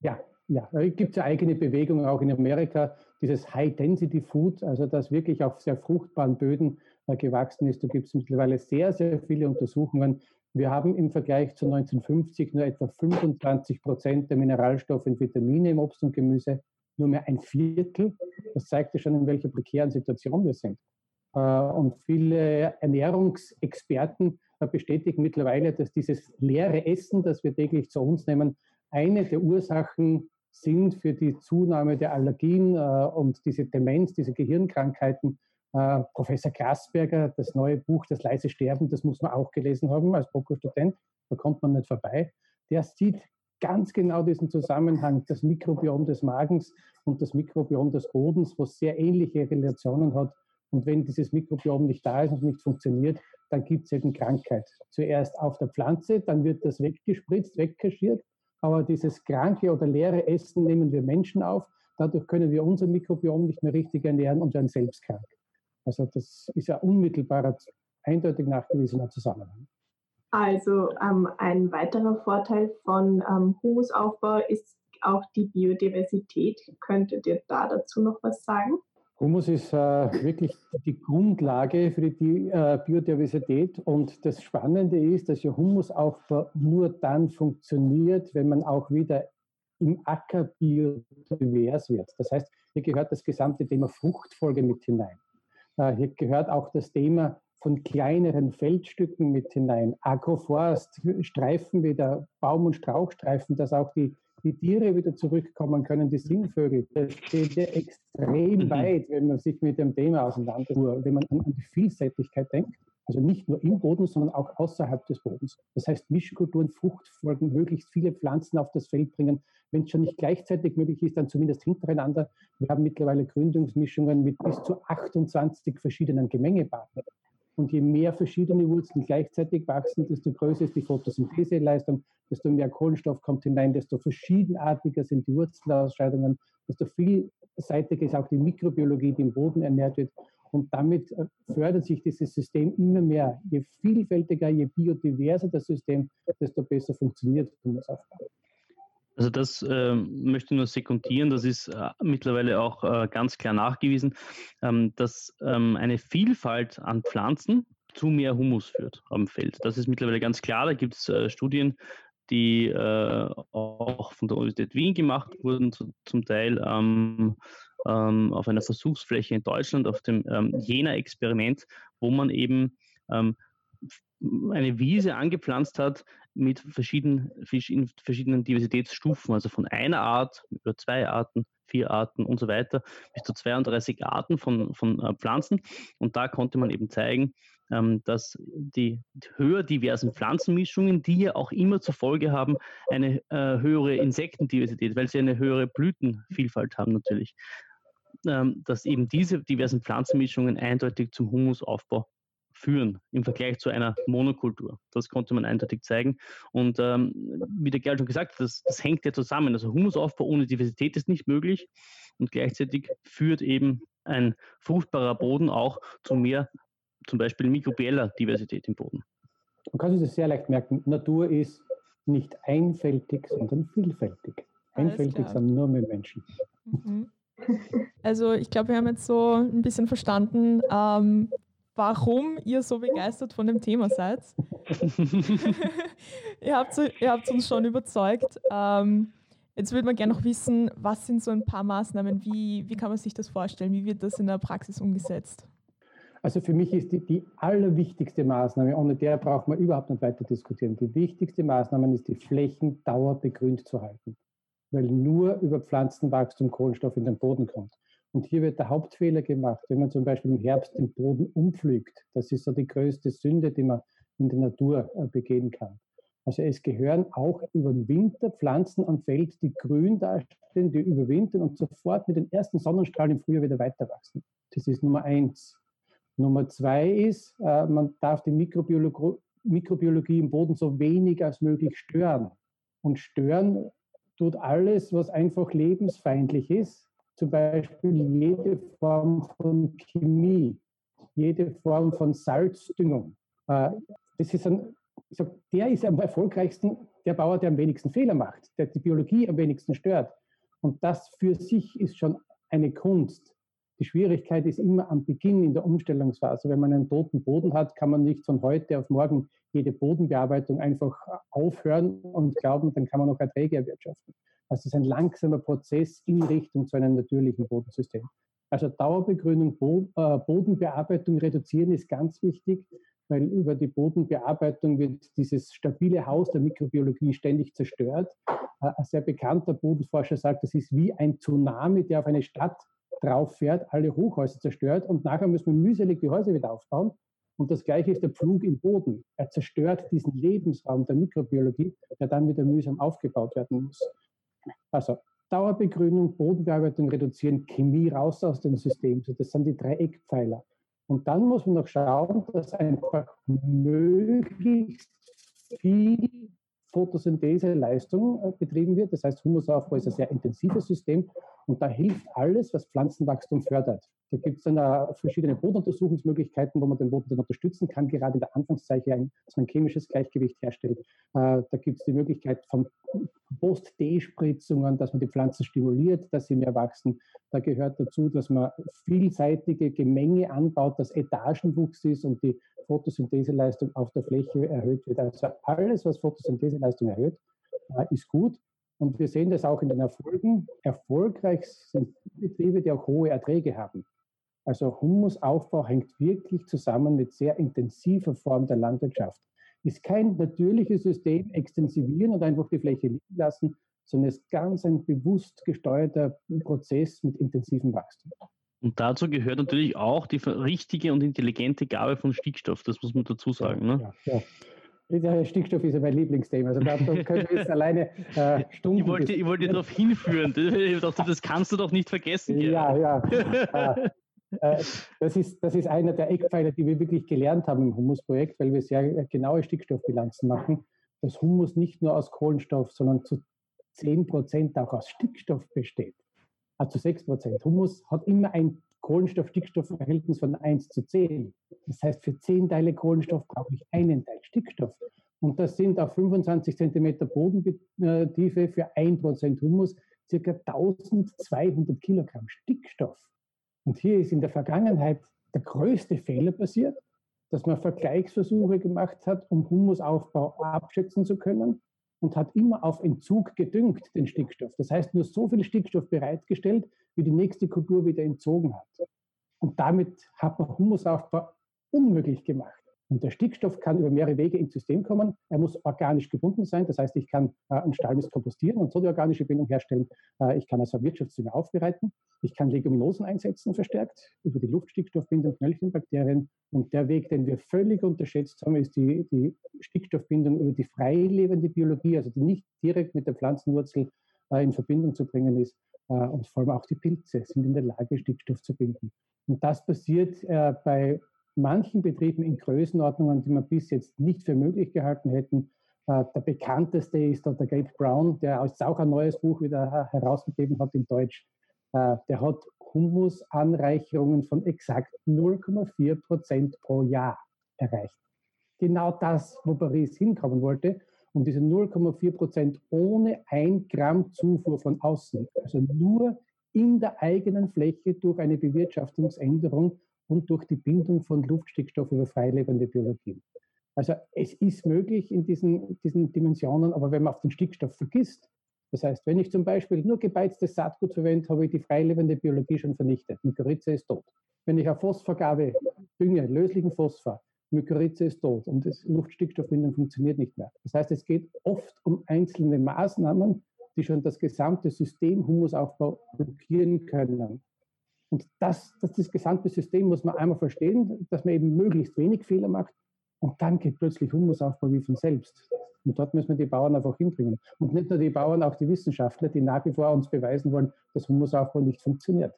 Ja, ja. Es gibt ja eigene Bewegungen auch in Amerika, dieses High-Density-Food, also das wirklich auf sehr fruchtbaren Böden äh, gewachsen ist. Da gibt es mittlerweile sehr, sehr viele Untersuchungen. Wir haben im Vergleich zu 1950 nur etwa 25 Prozent der Mineralstoffe und Vitamine im Obst und Gemüse, nur mehr ein Viertel. Das zeigt ja schon, in welcher prekären Situation wir sind. Äh, und viele Ernährungsexperten äh, bestätigen mittlerweile, dass dieses leere Essen, das wir täglich zu uns nehmen, eine der Ursachen sind für die Zunahme der Allergien äh, und diese Demenz, diese Gehirnkrankheiten. Professor Grasberger, das neue Buch Das leise Sterben, das muss man auch gelesen haben als Prokostudent, da kommt man nicht vorbei. Der sieht ganz genau diesen Zusammenhang, das Mikrobiom des Magens und das Mikrobiom des Bodens, was sehr ähnliche Relationen hat. Und wenn dieses Mikrobiom nicht da ist und nicht funktioniert, dann gibt es eben Krankheit. Zuerst auf der Pflanze, dann wird das weggespritzt, wegkaschiert. Aber dieses kranke oder leere Essen nehmen wir Menschen auf. Dadurch können wir unser Mikrobiom nicht mehr richtig ernähren und werden selbst krank. Also das ist ja unmittelbarer, eindeutig nachgewiesener Zusammenhang. Also ähm, ein weiterer Vorteil von ähm, Humusaufbau ist auch die Biodiversität. Könntet ihr da dazu noch was sagen? Humus ist äh, wirklich die Grundlage für die äh, Biodiversität. Und das Spannende ist, dass ja Humusaufbau nur dann funktioniert, wenn man auch wieder im Acker biodivers wird. Das heißt, hier gehört das gesamte Thema Fruchtfolge mit hinein. Äh, hier gehört auch das Thema von kleineren Feldstücken mit hinein. Agroforst, Streifen wie der Baum- und Strauchstreifen, dass auch die die Tiere wieder zurückkommen können, die Singvögel. Das steht ja extrem mhm. weit, wenn man sich mit dem Thema auseinandersetzt, wenn man an, an die Vielseitigkeit denkt. Also nicht nur im Boden, sondern auch außerhalb des Bodens. Das heißt, Mischkulturen, Fruchtfolgen, möglichst viele Pflanzen auf das Feld bringen. Wenn es schon nicht gleichzeitig möglich ist, dann zumindest hintereinander. Wir haben mittlerweile Gründungsmischungen mit bis zu 28 verschiedenen Gemengepartnern. Und je mehr verschiedene Wurzeln gleichzeitig wachsen, desto größer ist die Photosyntheseleistung, desto mehr Kohlenstoff kommt hinein, desto verschiedenartiger sind die Wurzelausscheidungen, desto vielseitiger ist auch die Mikrobiologie, die im Boden ernährt wird. Und damit äh, fördert sich dieses System immer mehr. Je vielfältiger, je biodiverser das System, desto besser funktioniert Humusaufbau. Also das äh, möchte ich nur sekundieren, das ist äh, mittlerweile auch äh, ganz klar nachgewiesen, ähm, dass ähm, eine Vielfalt an Pflanzen zu mehr Humus führt am Feld. Das ist mittlerweile ganz klar, da gibt es äh, Studien, die äh, auch von der Universität Wien gemacht wurden, zu, zum Teil ähm, ähm, auf einer Versuchsfläche in Deutschland, auf dem ähm, Jena-Experiment, wo man eben ähm, eine Wiese angepflanzt hat mit verschiedenen, verschiedenen Diversitätsstufen, also von einer Art über zwei Arten, vier Arten und so weiter, bis zu 32 Arten von, von äh, Pflanzen. Und da konnte man eben zeigen, ähm, dass die höher diversen Pflanzenmischungen, die ja auch immer zur Folge haben, eine äh, höhere Insektendiversität, weil sie eine höhere Blütenvielfalt haben natürlich, ähm, dass eben diese diversen Pflanzenmischungen eindeutig zum Humusaufbau führen im Vergleich zu einer Monokultur. Das konnte man eindeutig zeigen. Und ähm, wie der Gerl schon gesagt hat, das, das hängt ja zusammen. Also Humusaufbau ohne Diversität ist nicht möglich und gleichzeitig führt eben ein fruchtbarer Boden auch zu mehr, zum Beispiel mikrobieller Diversität im Boden. Man kann sich das sehr leicht merken. Natur ist nicht einfältig, sondern vielfältig. Einfältig sind nur mehr Menschen. Mhm. Also ich glaube, wir haben jetzt so ein bisschen verstanden, ähm, warum ihr so begeistert von dem Thema seid. ihr, habt, ihr habt uns schon überzeugt. Ähm, jetzt würde man gerne noch wissen, was sind so ein paar Maßnahmen, wie, wie kann man sich das vorstellen, wie wird das in der Praxis umgesetzt? Also für mich ist die, die allerwichtigste Maßnahme, ohne der braucht man überhaupt nicht weiter diskutieren, die wichtigste Maßnahme ist, die Flächen dauerbegrünt zu halten, weil nur über Pflanzenwachstum Kohlenstoff in den Boden kommt. Und hier wird der Hauptfehler gemacht, wenn man zum Beispiel im Herbst den Boden umpflügt. Das ist so die größte Sünde, die man in der Natur äh, begehen kann. Also es gehören auch über den Winter Pflanzen am Feld, die grün dastehen, die überwintern und sofort mit den ersten Sonnenstrahlen im Frühjahr wieder weiter wachsen. Das ist Nummer eins. Nummer zwei ist, äh, man darf die Mikrobiologie im Boden so wenig als möglich stören. Und stören tut alles, was einfach lebensfeindlich ist, zum Beispiel jede Form von Chemie, jede Form von Salzdüngung. Äh, das ist ein, sag, der ist am erfolgreichsten, der Bauer, der am wenigsten Fehler macht, der die Biologie am wenigsten stört. Und das für sich ist schon eine Kunst. Die Schwierigkeit ist immer am Beginn in der Umstellungsphase. Wenn man einen toten Boden hat, kann man nicht von heute auf morgen jede Bodenbearbeitung einfach aufhören und glauben, dann kann man noch Erträge erwirtschaften. Also es ist ein langsamer Prozess in Richtung zu einem natürlichen Bodensystem. Also Dauerbegrünung, äh, Bodenbearbeitung reduzieren ist ganz wichtig, weil über die Bodenbearbeitung wird dieses stabile Haus der Mikrobiologie ständig zerstört. Äh, ein sehr bekannter Bodenforscher sagt, das ist wie ein Tsunami, der auf eine Stadt drauf fährt, alle Hochhäuser zerstört und nachher müssen wir mühselig die Häuser wieder aufbauen. Und das gleiche ist der Pflug im Boden. Er zerstört diesen Lebensraum der Mikrobiologie, der dann wieder mühsam aufgebaut werden muss. Also Dauerbegrünung, Bodenbearbeitung reduzieren, Chemie raus aus dem System. das sind die drei Eckpfeiler. Und dann muss man noch schauen, dass einfach möglichst viel Photosyntheseleistung äh, betrieben wird. Das heißt, Humusaufbau ist ein sehr intensives System und da hilft alles, was Pflanzenwachstum fördert. Da gibt es dann äh, verschiedene Bodenuntersuchungsmöglichkeiten, wo man den Boden dann unterstützen kann, gerade in der Anfangszeit, dass man chemisches Gleichgewicht herstellt. Äh, da gibt es die Möglichkeit von Post-D-Spritzungen, dass man die Pflanzen stimuliert, dass sie mehr wachsen. Da gehört dazu, dass man vielseitige Gemenge anbaut, dass Etagenwuchs ist und die Photosyntheseleistung auf der Fläche erhöht wird. Also alles, was Photosyntheseleistung erhöht, äh, ist gut. Und wir sehen das auch in den Erfolgen. Erfolgreich sind Betriebe, die auch hohe Erträge haben. Also Humusaufbau hängt wirklich zusammen mit sehr intensiver Form der Landwirtschaft. Ist kein natürliches System extensivieren und einfach die Fläche liegen lassen, sondern ist ganz ein bewusst gesteuerter Prozess mit intensivem Wachstum. Und dazu gehört natürlich auch die richtige und intelligente Gabe von Stickstoff, das muss man dazu sagen. Ne? Ja, ja. Stickstoff ist ja mein Lieblingsthema. Also da können wir jetzt alleine äh, Stunden. Ich wollte, ich wollte darauf hinführen. Ich dachte, das kannst du doch nicht vergessen. Ja, ja. äh, äh, das, ist, das ist einer der Eckpfeiler, die wir wirklich gelernt haben im Humusprojekt, weil wir sehr genaue Stickstoffbilanzen machen, dass Humus nicht nur aus Kohlenstoff, sondern zu 10 Prozent auch aus Stickstoff besteht. Also 6 Prozent. Humus hat immer ein Kohlenstoff-Stickstoff-Verhältnis von 1 zu 10. Das heißt, für 10 Teile Kohlenstoff brauche ich einen Teil Stickstoff. Und das sind auf 25 Zentimeter Bodentiefe für 1 Prozent Humus circa 1200 Kilogramm Stickstoff. Und hier ist in der Vergangenheit der größte Fehler passiert, dass man Vergleichsversuche gemacht hat, um Humusaufbau abschätzen zu können und hat immer auf Entzug gedüngt, den Stickstoff. Das heißt, nur so viel Stickstoff bereitgestellt, wie die nächste Kultur wieder entzogen hat. Und damit hat man Humusaufbau unmöglich gemacht. Und der Stickstoff kann über mehrere Wege ins System kommen. Er muss organisch gebunden sein. Das heißt, ich kann äh, einen Stallmist kompostieren und so die organische Bindung herstellen. Äh, ich kann also Wirtschaftsdünger aufbereiten. Ich kann Leguminosen einsetzen, verstärkt über die Luftstickstoffbindung, Knöllchenbakterien. Und der Weg, den wir völlig unterschätzt haben, ist die, die Stickstoffbindung über die freilebende Biologie, also die nicht direkt mit der Pflanzenwurzel äh, in Verbindung zu bringen ist. Äh, und vor allem auch die Pilze sind in der Lage, Stickstoff zu binden. Und das passiert äh, bei manchen Betrieben in Größenordnungen, die man bis jetzt nicht für möglich gehalten hätten. Äh, der bekannteste ist der Gabe Brown, der auch ein neues Buch wieder herausgegeben hat in Deutsch. Der hat Humusanreicherungen von exakt 0,4 Prozent pro Jahr erreicht. Genau das, wo Paris hinkommen wollte. Und diese 0,4 Prozent ohne ein Gramm Zufuhr von außen. Also nur in der eigenen Fläche durch eine Bewirtschaftungsänderung und durch die Bindung von Luftstickstoff über freilebende Biologien. Also es ist möglich in diesen, diesen Dimensionen, aber wenn man auf den Stickstoff vergisst, das heißt, wenn ich zum Beispiel nur gebeiztes Saatgut verwende, habe ich die freilebende Biologie schon vernichtet. Mykorrhiza ist tot. Wenn ich eine Phosphorgabe dünge, löslichen Phosphor, Mykorrhiza ist tot und das Luftstickstoffbindung funktioniert nicht mehr. Das heißt, es geht oft um einzelne Maßnahmen, die schon das gesamte System Humusaufbau blockieren können. Und das, das, das gesamte System muss man einmal verstehen, dass man eben möglichst wenig Fehler macht und dann geht plötzlich Humusaufbau wie von selbst. Und dort müssen wir die Bauern einfach hinbringen. Und nicht nur die Bauern, auch die Wissenschaftler, die nach wie vor uns beweisen wollen, dass Humusaufbau nicht funktioniert.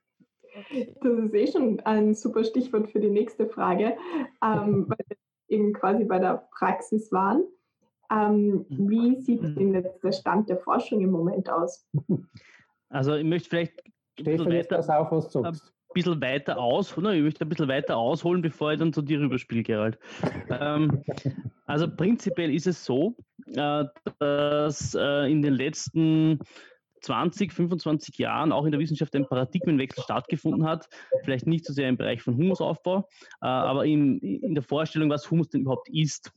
Das ist eh schon ein super Stichwort für die nächste Frage, ähm, weil wir eben quasi bei der Praxis waren. Ähm, wie sieht denn jetzt der Stand der Forschung im Moment aus? Also ich möchte vielleicht Stefan, jetzt pass auf, was du sagst. Ein bisschen weiter aus, ne, ich möchte ein bisschen weiter ausholen, bevor ich dann zu dir rüberspiele, Gerald. ähm, also prinzipiell ist es so, äh, dass äh, in den letzten 20, 25 Jahren auch in der Wissenschaft ein Paradigmenwechsel stattgefunden hat. Vielleicht nicht so sehr im Bereich von Humusaufbau, äh, aber in, in der Vorstellung, was Humus denn überhaupt ist.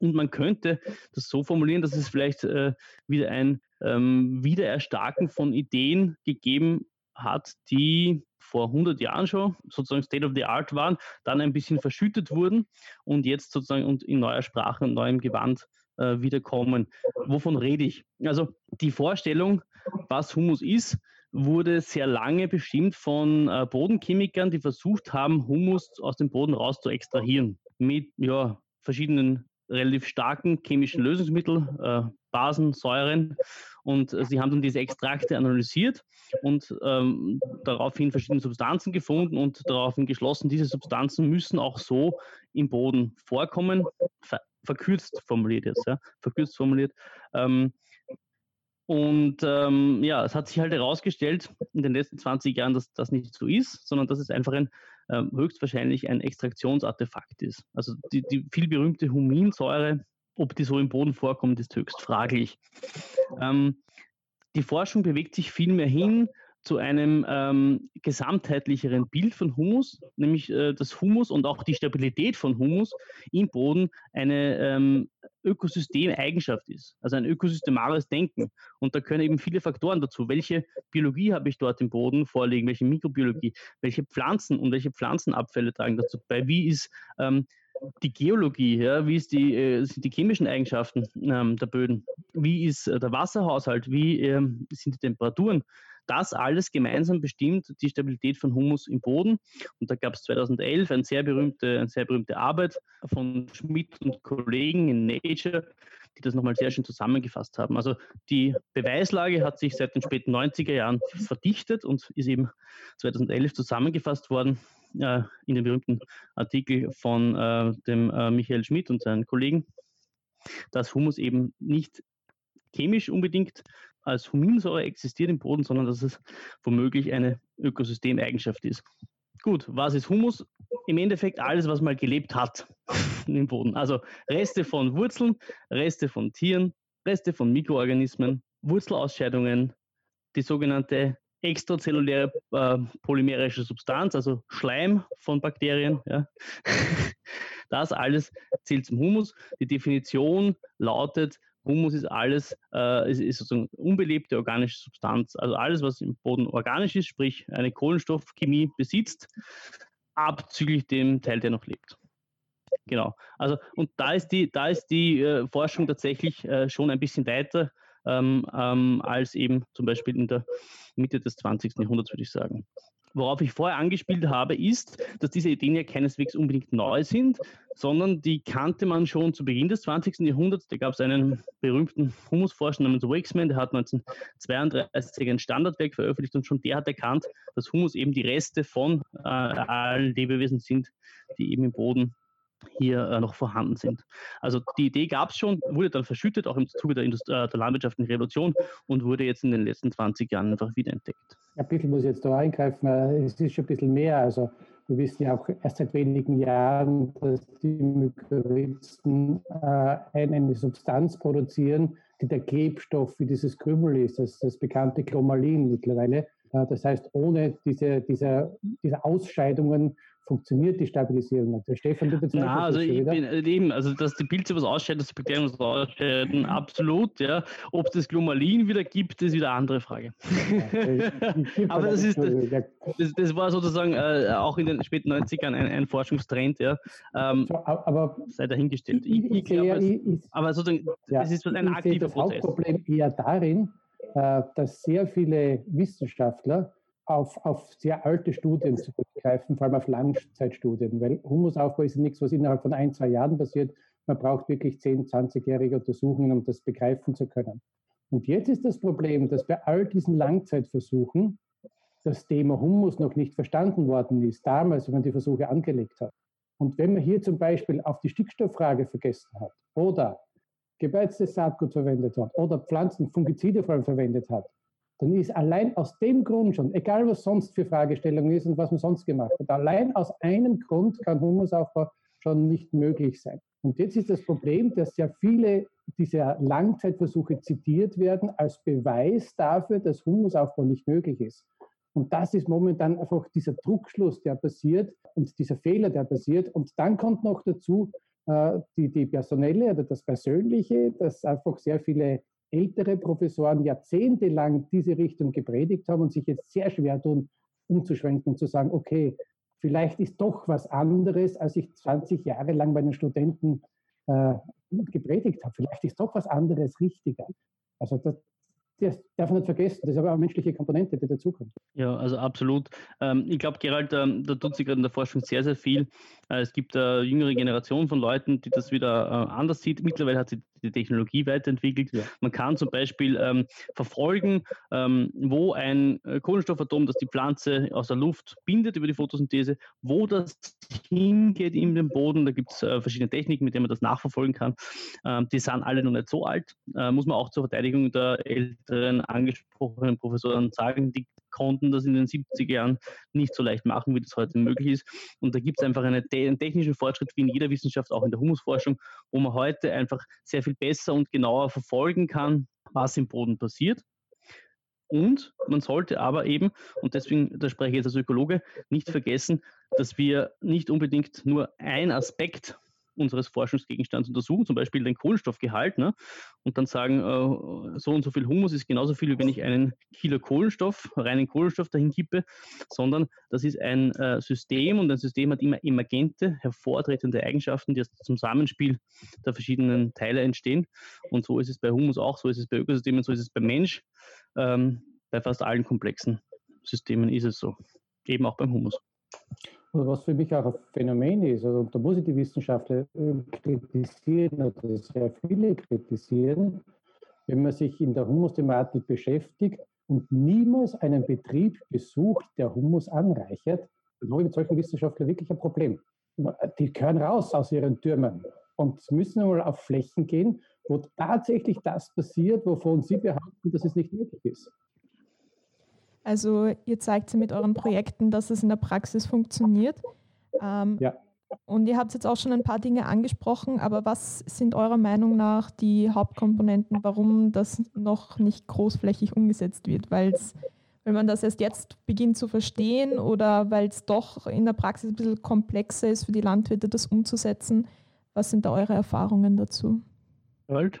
Und man könnte das so formulieren, dass es vielleicht äh, wieder ein ähm, Wiedererstarken von Ideen gegeben hat, die vor 100 Jahren schon sozusagen State of the Art waren, dann ein bisschen verschüttet wurden und jetzt sozusagen und in neuer Sprache und neuem Gewand äh, wiederkommen. Wovon rede ich? Also die Vorstellung, was Humus ist, wurde sehr lange bestimmt von äh, Bodenchemikern, die versucht haben, Humus aus dem Boden raus zu extrahieren mit ja, verschiedenen relativ starken chemischen Lösungsmitteln, äh, Basen, Säuren und äh, sie haben dann diese Extrakte analysiert und ähm, daraufhin verschiedene Substanzen gefunden und daraufhin geschlossen, diese Substanzen müssen auch so im Boden vorkommen, verkürzt formuliert jetzt, ja, verkürzt formuliert. Ähm, und ähm, ja, es hat sich halt herausgestellt in den letzten 20 Jahren, dass das nicht so ist, sondern dass es einfach ein ähm, höchstwahrscheinlich ein Extraktionsartefakt ist. Also die, die viel berühmte Huminsäure, ob die so im Boden vorkommt, ist höchst fraglich. Ähm, die Forschung bewegt sich vielmehr hin zu einem ähm, gesamtheitlicheren Bild von Humus, nämlich äh, dass Humus und auch die Stabilität von Humus im Boden eine ähm, Ökosystemeigenschaft ist, also ein ökosystemares Denken. Und da können eben viele Faktoren dazu. Welche Biologie habe ich dort im Boden vorliegen? Welche Mikrobiologie? Welche Pflanzen und welche Pflanzenabfälle tragen dazu bei? Wie ist ähm, die Geologie, ja, wie ist die, äh, sind die chemischen Eigenschaften ähm, der Böden, wie ist äh, der Wasserhaushalt, wie ähm, sind die Temperaturen, das alles gemeinsam bestimmt die Stabilität von Humus im Boden. Und da gab es 2011 eine sehr, berühmte, eine sehr berühmte Arbeit von Schmidt und Kollegen in Nature, die das nochmal sehr schön zusammengefasst haben. Also die Beweislage hat sich seit den späten 90er Jahren verdichtet und ist eben 2011 zusammengefasst worden äh, in dem berühmten Artikel von äh, dem äh, Michael Schmidt und seinen Kollegen, dass Humus eben nicht chemisch unbedingt als Huminsäure existiert im Boden, sondern dass es womöglich eine Ökosystemeigenschaft ist. Gut, was ist Humus? Im Endeffekt alles, was mal gelebt hat im Boden. Also Reste von Wurzeln, Reste von Tieren, Reste von Mikroorganismen, Wurzelausscheidungen, die sogenannte extrazelluläre äh, polymerische Substanz, also Schleim von Bakterien. Ja. Das alles zählt zum Humus. Die Definition lautet, Humus ist alles, äh, ist, ist sozusagen unbelebte organische Substanz. Also alles, was im Boden organisch ist, sprich eine Kohlenstoffchemie besitzt, abzüglich dem Teil, der noch lebt. Genau. Also und da ist die, da ist die äh, Forschung tatsächlich äh, schon ein bisschen weiter ähm, ähm, als eben zum Beispiel in der Mitte des 20. Jahrhunderts, würde ich sagen. Worauf ich vorher angespielt habe, ist, dass diese Ideen ja keineswegs unbedingt neu sind, sondern die kannte man schon zu Beginn des 20. Jahrhunderts. Da gab es einen berühmten Humusforscher namens Wakesman, der hat 1932 ein Standardwerk veröffentlicht und schon der hat erkannt, dass Humus eben die Reste von äh, allen Lebewesen sind, die eben im Boden hier äh, noch vorhanden sind. Also die Idee gab es schon, wurde dann verschüttet, auch im Zuge der, Indust äh, der landwirtschaftlichen Revolution und wurde jetzt in den letzten 20 Jahren einfach wiederentdeckt. Ein bisschen muss ich jetzt da eingreifen, äh, es ist schon ein bisschen mehr. Also wir wissen ja auch erst seit wenigen Jahren, dass die Mykorrhizen äh, eine Substanz produzieren, die der Klebstoff für dieses Krümel ist, das, das bekannte Chromalin mittlerweile. Äh, das heißt, ohne diese, diese, diese Ausscheidungen funktioniert die Stabilisierung nicht. Der Stefan, du Na, also ich bin, äh, eben, also dass die Pilze was ausscheiden, dass die Bakterien was ausscheiden, absolut, ja. Ob es das Glomalin wieder gibt, ist wieder eine andere Frage. Ja, Aber das ist, das, das, war sozusagen äh, auch in den späten 90ern ein, ein Forschungstrend, ja. Ähm, aber sei dahingestellt. Ich, ich, ich glaube, ich, aber sozusagen, ja, das ist ein aktiver das Prozess. Das Hauptproblem eher darin, äh, dass sehr viele Wissenschaftler auf, auf sehr alte Studien zurückgreifen, vor allem auf Langzeitstudien, weil Humusaufbau ist nichts, was innerhalb von ein, zwei Jahren passiert. Man braucht wirklich 10, 20-jährige Untersuchungen, um das begreifen zu können. Und jetzt ist das Problem, dass bei all diesen Langzeitversuchen das Thema Humus noch nicht verstanden worden ist, damals, wenn man die Versuche angelegt hat. Und wenn man hier zum Beispiel auf die Stickstofffrage vergessen hat oder gebeiztes Saatgut verwendet hat oder Pflanzen, Fungizide vor allem verwendet hat, dann ist allein aus dem Grund schon, egal was sonst für Fragestellungen ist und was man sonst gemacht hat, allein aus einem Grund kann Humusaufbau schon nicht möglich sein. Und jetzt ist das Problem, dass ja viele dieser Langzeitversuche zitiert werden als Beweis dafür, dass Humusaufbau nicht möglich ist. Und das ist momentan einfach dieser Druckschluss, der passiert und dieser Fehler, der passiert. Und dann kommt noch dazu äh, die, die personelle oder das Persönliche, dass einfach sehr viele ältere Professoren jahrzehntelang diese Richtung gepredigt haben und sich jetzt sehr schwer tun, umzuschwenken und zu sagen, okay, vielleicht ist doch was anderes, als ich 20 Jahre lang bei den Studenten äh, gepredigt habe. Vielleicht ist doch was anderes richtiger. Also das, das darf man nicht vergessen. Das ist aber eine menschliche Komponente, die dazukommt. Ja, also absolut. Ähm, ich glaube, Gerald, ähm, da tut sich gerade in der Forschung sehr, sehr viel. Äh, es gibt eine jüngere Generation von Leuten, die das wieder äh, anders sieht. Mittlerweile hat sich die Technologie weiterentwickelt. Ja. Man kann zum Beispiel ähm, verfolgen, ähm, wo ein äh, Kohlenstoffatom, das die Pflanze aus der Luft bindet über die Photosynthese, wo das hingeht in den Boden. Da gibt es äh, verschiedene Techniken, mit denen man das nachverfolgen kann. Ähm, die sind alle noch nicht so alt, äh, muss man auch zur Verteidigung der älteren angesprochenen Professoren sagen. Die konnten das in den 70er Jahren nicht so leicht machen, wie das heute möglich ist. Und da gibt es einfach eine, einen technischen Fortschritt wie in jeder Wissenschaft, auch in der Humusforschung, wo man heute einfach sehr viel besser und genauer verfolgen kann, was im Boden passiert. Und man sollte aber eben, und deswegen, da spreche ich jetzt als Ökologe, nicht vergessen, dass wir nicht unbedingt nur ein Aspekt unseres Forschungsgegenstands untersuchen, zum Beispiel den Kohlenstoffgehalt, ne? und dann sagen, äh, so und so viel Humus ist genauso viel, wie wenn ich einen Kilo Kohlenstoff, reinen Kohlenstoff dahin kippe, sondern das ist ein äh, System und ein System hat immer emergente, hervortretende Eigenschaften, die aus dem Zusammenspiel der verschiedenen Teile entstehen. Und so ist es bei Humus auch, so ist es bei Ökosystemen, so ist es beim Mensch. Ähm, bei fast allen komplexen Systemen ist es so. Eben auch beim Humus. Und was für mich auch ein Phänomen ist, also da muss ich die Wissenschaftler äh, kritisieren oder sehr viele kritisieren, wenn man sich in der Humusthematik beschäftigt und niemals einen Betrieb besucht, der Humus anreichert, dann habe ich mit solchen Wissenschaftlern wirklich ein Problem. Die gehören raus aus ihren Türmen und müssen einmal auf Flächen gehen, wo tatsächlich das passiert, wovon sie behaupten, dass es nicht möglich ist. Also ihr zeigt mit euren Projekten, dass es in der Praxis funktioniert. Ähm, ja. Und ihr habt jetzt auch schon ein paar Dinge angesprochen, aber was sind eurer Meinung nach die Hauptkomponenten, warum das noch nicht großflächig umgesetzt wird? Weil wenn man das erst jetzt beginnt zu verstehen oder weil es doch in der Praxis ein bisschen komplexer ist für die Landwirte, das umzusetzen, was sind da eure Erfahrungen dazu? Alt?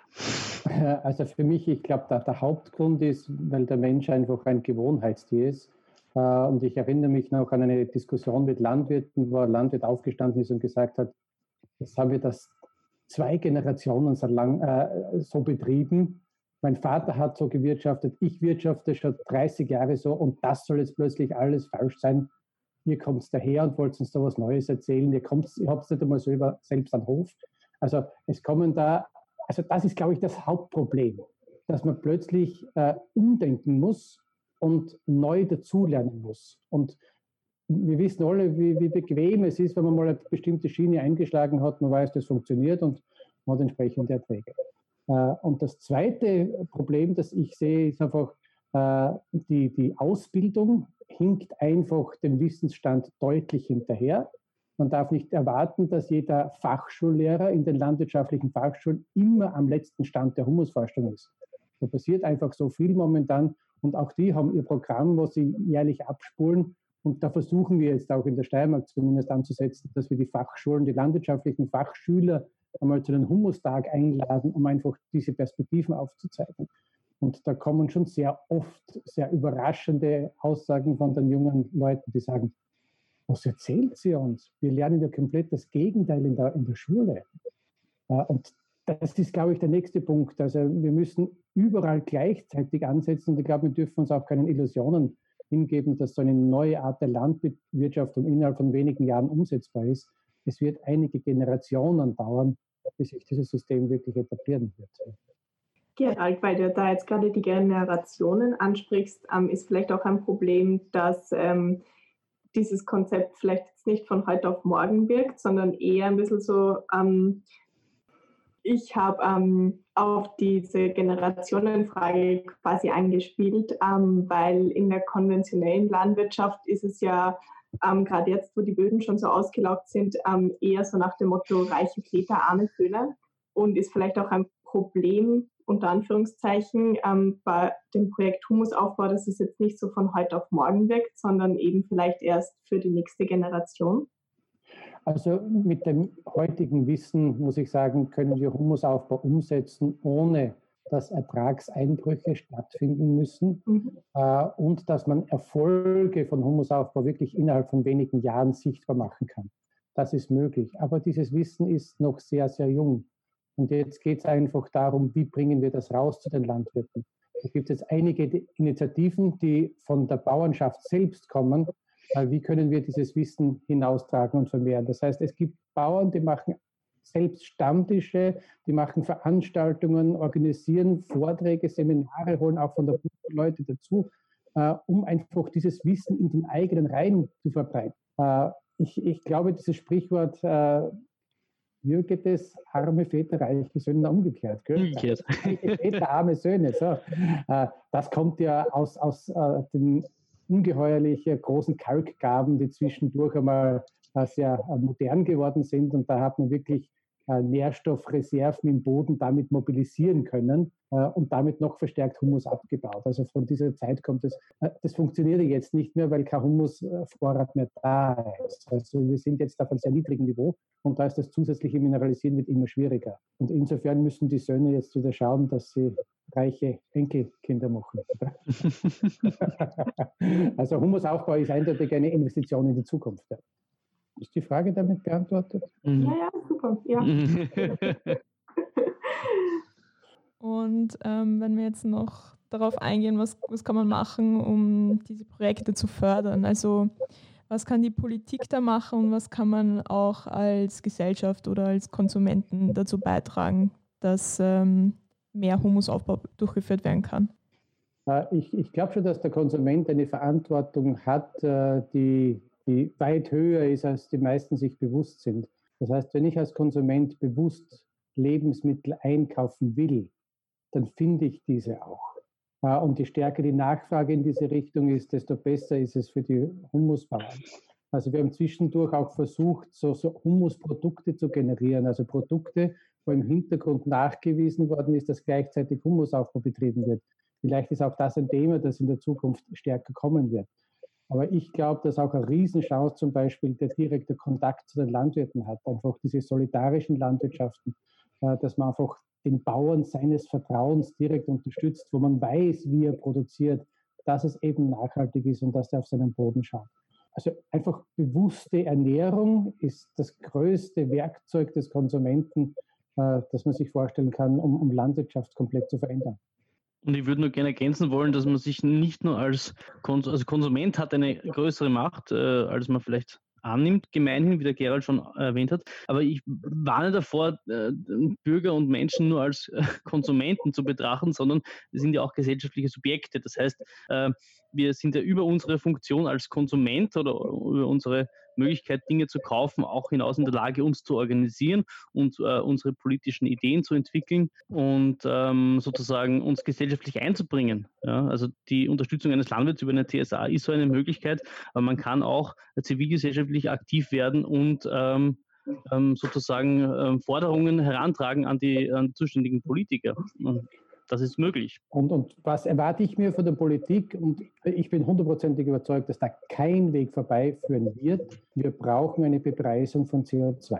Also für mich, ich glaube, der, Hauptgrund ist, weil der Mensch einfach ein Gewohnheitstier ist. Äh, und ich erinnere mich noch an eine Diskussion mit Landwirten, wo ein Landwirt aufgestanden ist und gesagt hat, jetzt haben wir das zwei Generationen so lang äh, so betrieben. Mein Vater hat so gewirtschaftet, ich wirtschafte schon 30 Jahre so und das soll jetzt plötzlich alles falsch sein. Ihr kommt daher und wollt uns da was Neues erzählen. Ihr, ihr habt es nicht einmal selber selbst an Hof. Also es kommen da also das ist, glaube ich, das Hauptproblem, dass man plötzlich äh, umdenken muss und neu dazulernen muss. Und wir wissen alle, wie, wie, bequem es ist, wenn man mal eine bestimmte Schiene eingeschlagen hat, man weiß, das funktioniert und man hat entsprechende Erträge. Äh, und das zweite Problem, das ich sehe, ist einfach, äh, die, die Ausbildung hinkt einfach dem Wissensstand deutlich hinterher. Man darf nicht erwarten, dass jeder Fachschullehrer in den landwirtschaftlichen Fachschulen immer am letzten Stand der Humusforschung ist. Da passiert einfach so viel momentan und auch die haben ihr Programm, was sie jährlich abspulen. Und da versuchen wir jetzt auch in der Steiermark zumindest anzusetzen, dass wir die Fachschulen, die landwirtschaftlichen Fachschüler einmal zu den Humustag einladen, um einfach diese Perspektiven aufzuzeigen. Und da kommen schon sehr oft sehr überraschende Aussagen von den jungen Leuten, die sagen, was erzählt sie uns? Wir lernen ja komplett das Gegenteil in der, in der Schule. Äh, und das ist, glaube ich, der nächste Punkt. Also wir müssen überall gleichzeitig ansetzen und ich glaube, wir dürfen uns auch keine Illusionen hingeben, dass so eine neue Art der Landwirtschaft innerhalb von wenigen Jahren umsetzbar ist. Es wird einige Generationen dauern, bis sich dieses System wirklich etablieren wird. Gerald, weil du da jetzt gerade die Generationen ansprichst, ähm, ist vielleicht auch ein Problem, dass ähm, dieses Konzept vielleicht jetzt nicht von heute auf morgen wirkt, sondern eher ein bisschen so, ähm, ich habe ähm, auf diese Generationenfrage quasi eingespielt, ähm, weil in der konventionellen Landwirtschaft ist es ja ähm, gerade jetzt, wo die Böden schon so ausgelaugt sind, ähm, eher so nach dem Motto reiche Väter, arme Söhne und ist vielleicht auch ein Problem unter Anführungszeichen ähm, bei dem Projekt Humusaufbau, dass es jetzt nicht so von heute auf morgen wirkt, sondern eben vielleicht erst für die nächste Generation? Also mit dem heutigen Wissen, muss ich sagen, können wir Humusaufbau umsetzen, ohne dass Ertragseinbrüche stattfinden müssen mhm. äh, und dass man Erfolge von Humusaufbau wirklich innerhalb von wenigen Jahren sichtbar machen kann. Das ist möglich. Aber dieses Wissen ist noch sehr, sehr jung. Und jetzt geht es einfach darum, wie bringen wir das raus zu den Landwirten. Da gibt es einige Initiativen, die von der Bauernschaft selbst kommen. Wie können wir dieses Wissen hinaustragen und vermehren? Das heißt, es gibt Bauern, die machen selbst Stammtische, die machen Veranstaltungen, organisieren Vorträge, Seminare, holen auch von der Leute dazu, äh, um einfach dieses Wissen in den eigenen Reihen zu verbreiten. Äh, ich, ich, glaube, dieses Sprichwort, wie geht es? Arme Väter, reiche Söhne, umgekehrt. Umgekehrt. Väter, arme Söhne. So. Äh, das kommt ja aus, aus äh, den ungeheuerlich großen Kalkgaben, die zwischendurch einmal äh, sehr modern geworden sind. Und da hat man wirklich Nährstoffreserven im Boden damit mobilisieren können und damit noch verstärkt Humus abgebaut. Also von dieser Zeit kommt es, das funktioniert jetzt nicht mehr, weil kein Humusvorrat mehr da ist. Also wir sind jetzt auf einem sehr niedrigen Niveau und da ist das zusätzliche Mineralisieren wird immer schwieriger. Und insofern müssen die Söhne jetzt wieder schauen, dass sie reiche Enkelkinder machen. also Humusaufbau ist eindeutig eine Investition in die Zukunft. Ist die Frage damit beantwortet? Mhm. Ja, ja, super. Ja. Und ähm, wenn wir jetzt noch darauf eingehen, was, was kann man machen, um diese Projekte zu fördern? Also was kann die Politik da machen und was kann man auch als Gesellschaft oder als Konsumenten dazu beitragen, dass ähm, mehr Humusaufbau durchgeführt werden kann? Äh, ich, ich glaube schon, dass der Konsument eine Verantwortung hat, äh, die die weit höher ist, als die meisten sich bewusst sind. Das heißt, wenn ich als Konsument bewusst Lebensmittel einkaufen will, dann finde ich diese auch. Und je stärker die Nachfrage in diese Richtung ist, desto besser ist es für die Humusbauern. Also wir haben zwischendurch auch versucht, so, so Humusprodukte zu generieren, also Produkte, wo im Hintergrund nachgewiesen worden ist, dass gleichzeitig Humusaufbau betrieben wird. Vielleicht ist auch das ein Thema, das in der Zukunft stärker kommen wird. Aber ich glaube, dass auch eine Riesenchance zum Beispiel der direkte Kontakt zu den Landwirten hat, einfach diese solidarischen Landwirtschaften, äh, dass man einfach den Bauern seines Vertrauens direkt unterstützt, wo man weiß, wie er produziert, dass es eben nachhaltig ist und dass er auf seinen Boden schaut. Also einfach bewusste Ernährung ist das größte Werkzeug des Konsumenten, äh, das man sich vorstellen kann, um, um Landwirtschaft komplett zu verändern. Und ich würde nur gerne ergänzen wollen, dass man sich nicht nur als Kons also Konsument hat eine größere Macht, äh, als man vielleicht annimmt, gemeinhin, wie der Gerald schon erwähnt hat. Aber ich warne davor, äh, Bürger und Menschen nur als äh, Konsumenten zu betrachten, sondern wir sind ja auch gesellschaftliche Subjekte. Das heißt, äh, wir sind ja über unsere Funktion als Konsument oder über unsere Möglichkeit, Dinge zu kaufen, auch hinaus in der Lage, uns zu organisieren und äh, unsere politischen Ideen zu entwickeln und ähm, sozusagen uns gesellschaftlich einzubringen. Ja? Also die Unterstützung eines Landwirts über eine TSA ist so eine Möglichkeit, aber man kann auch zivilgesellschaftlich aktiv werden und ähm, ähm, sozusagen ähm, Forderungen herantragen an die, an die zuständigen Politiker. Das ist möglich. Und, und was erwarte ich mir von der Politik? Und ich bin hundertprozentig überzeugt, dass da kein Weg vorbeiführen wird. Wir brauchen eine Bepreisung von CO2.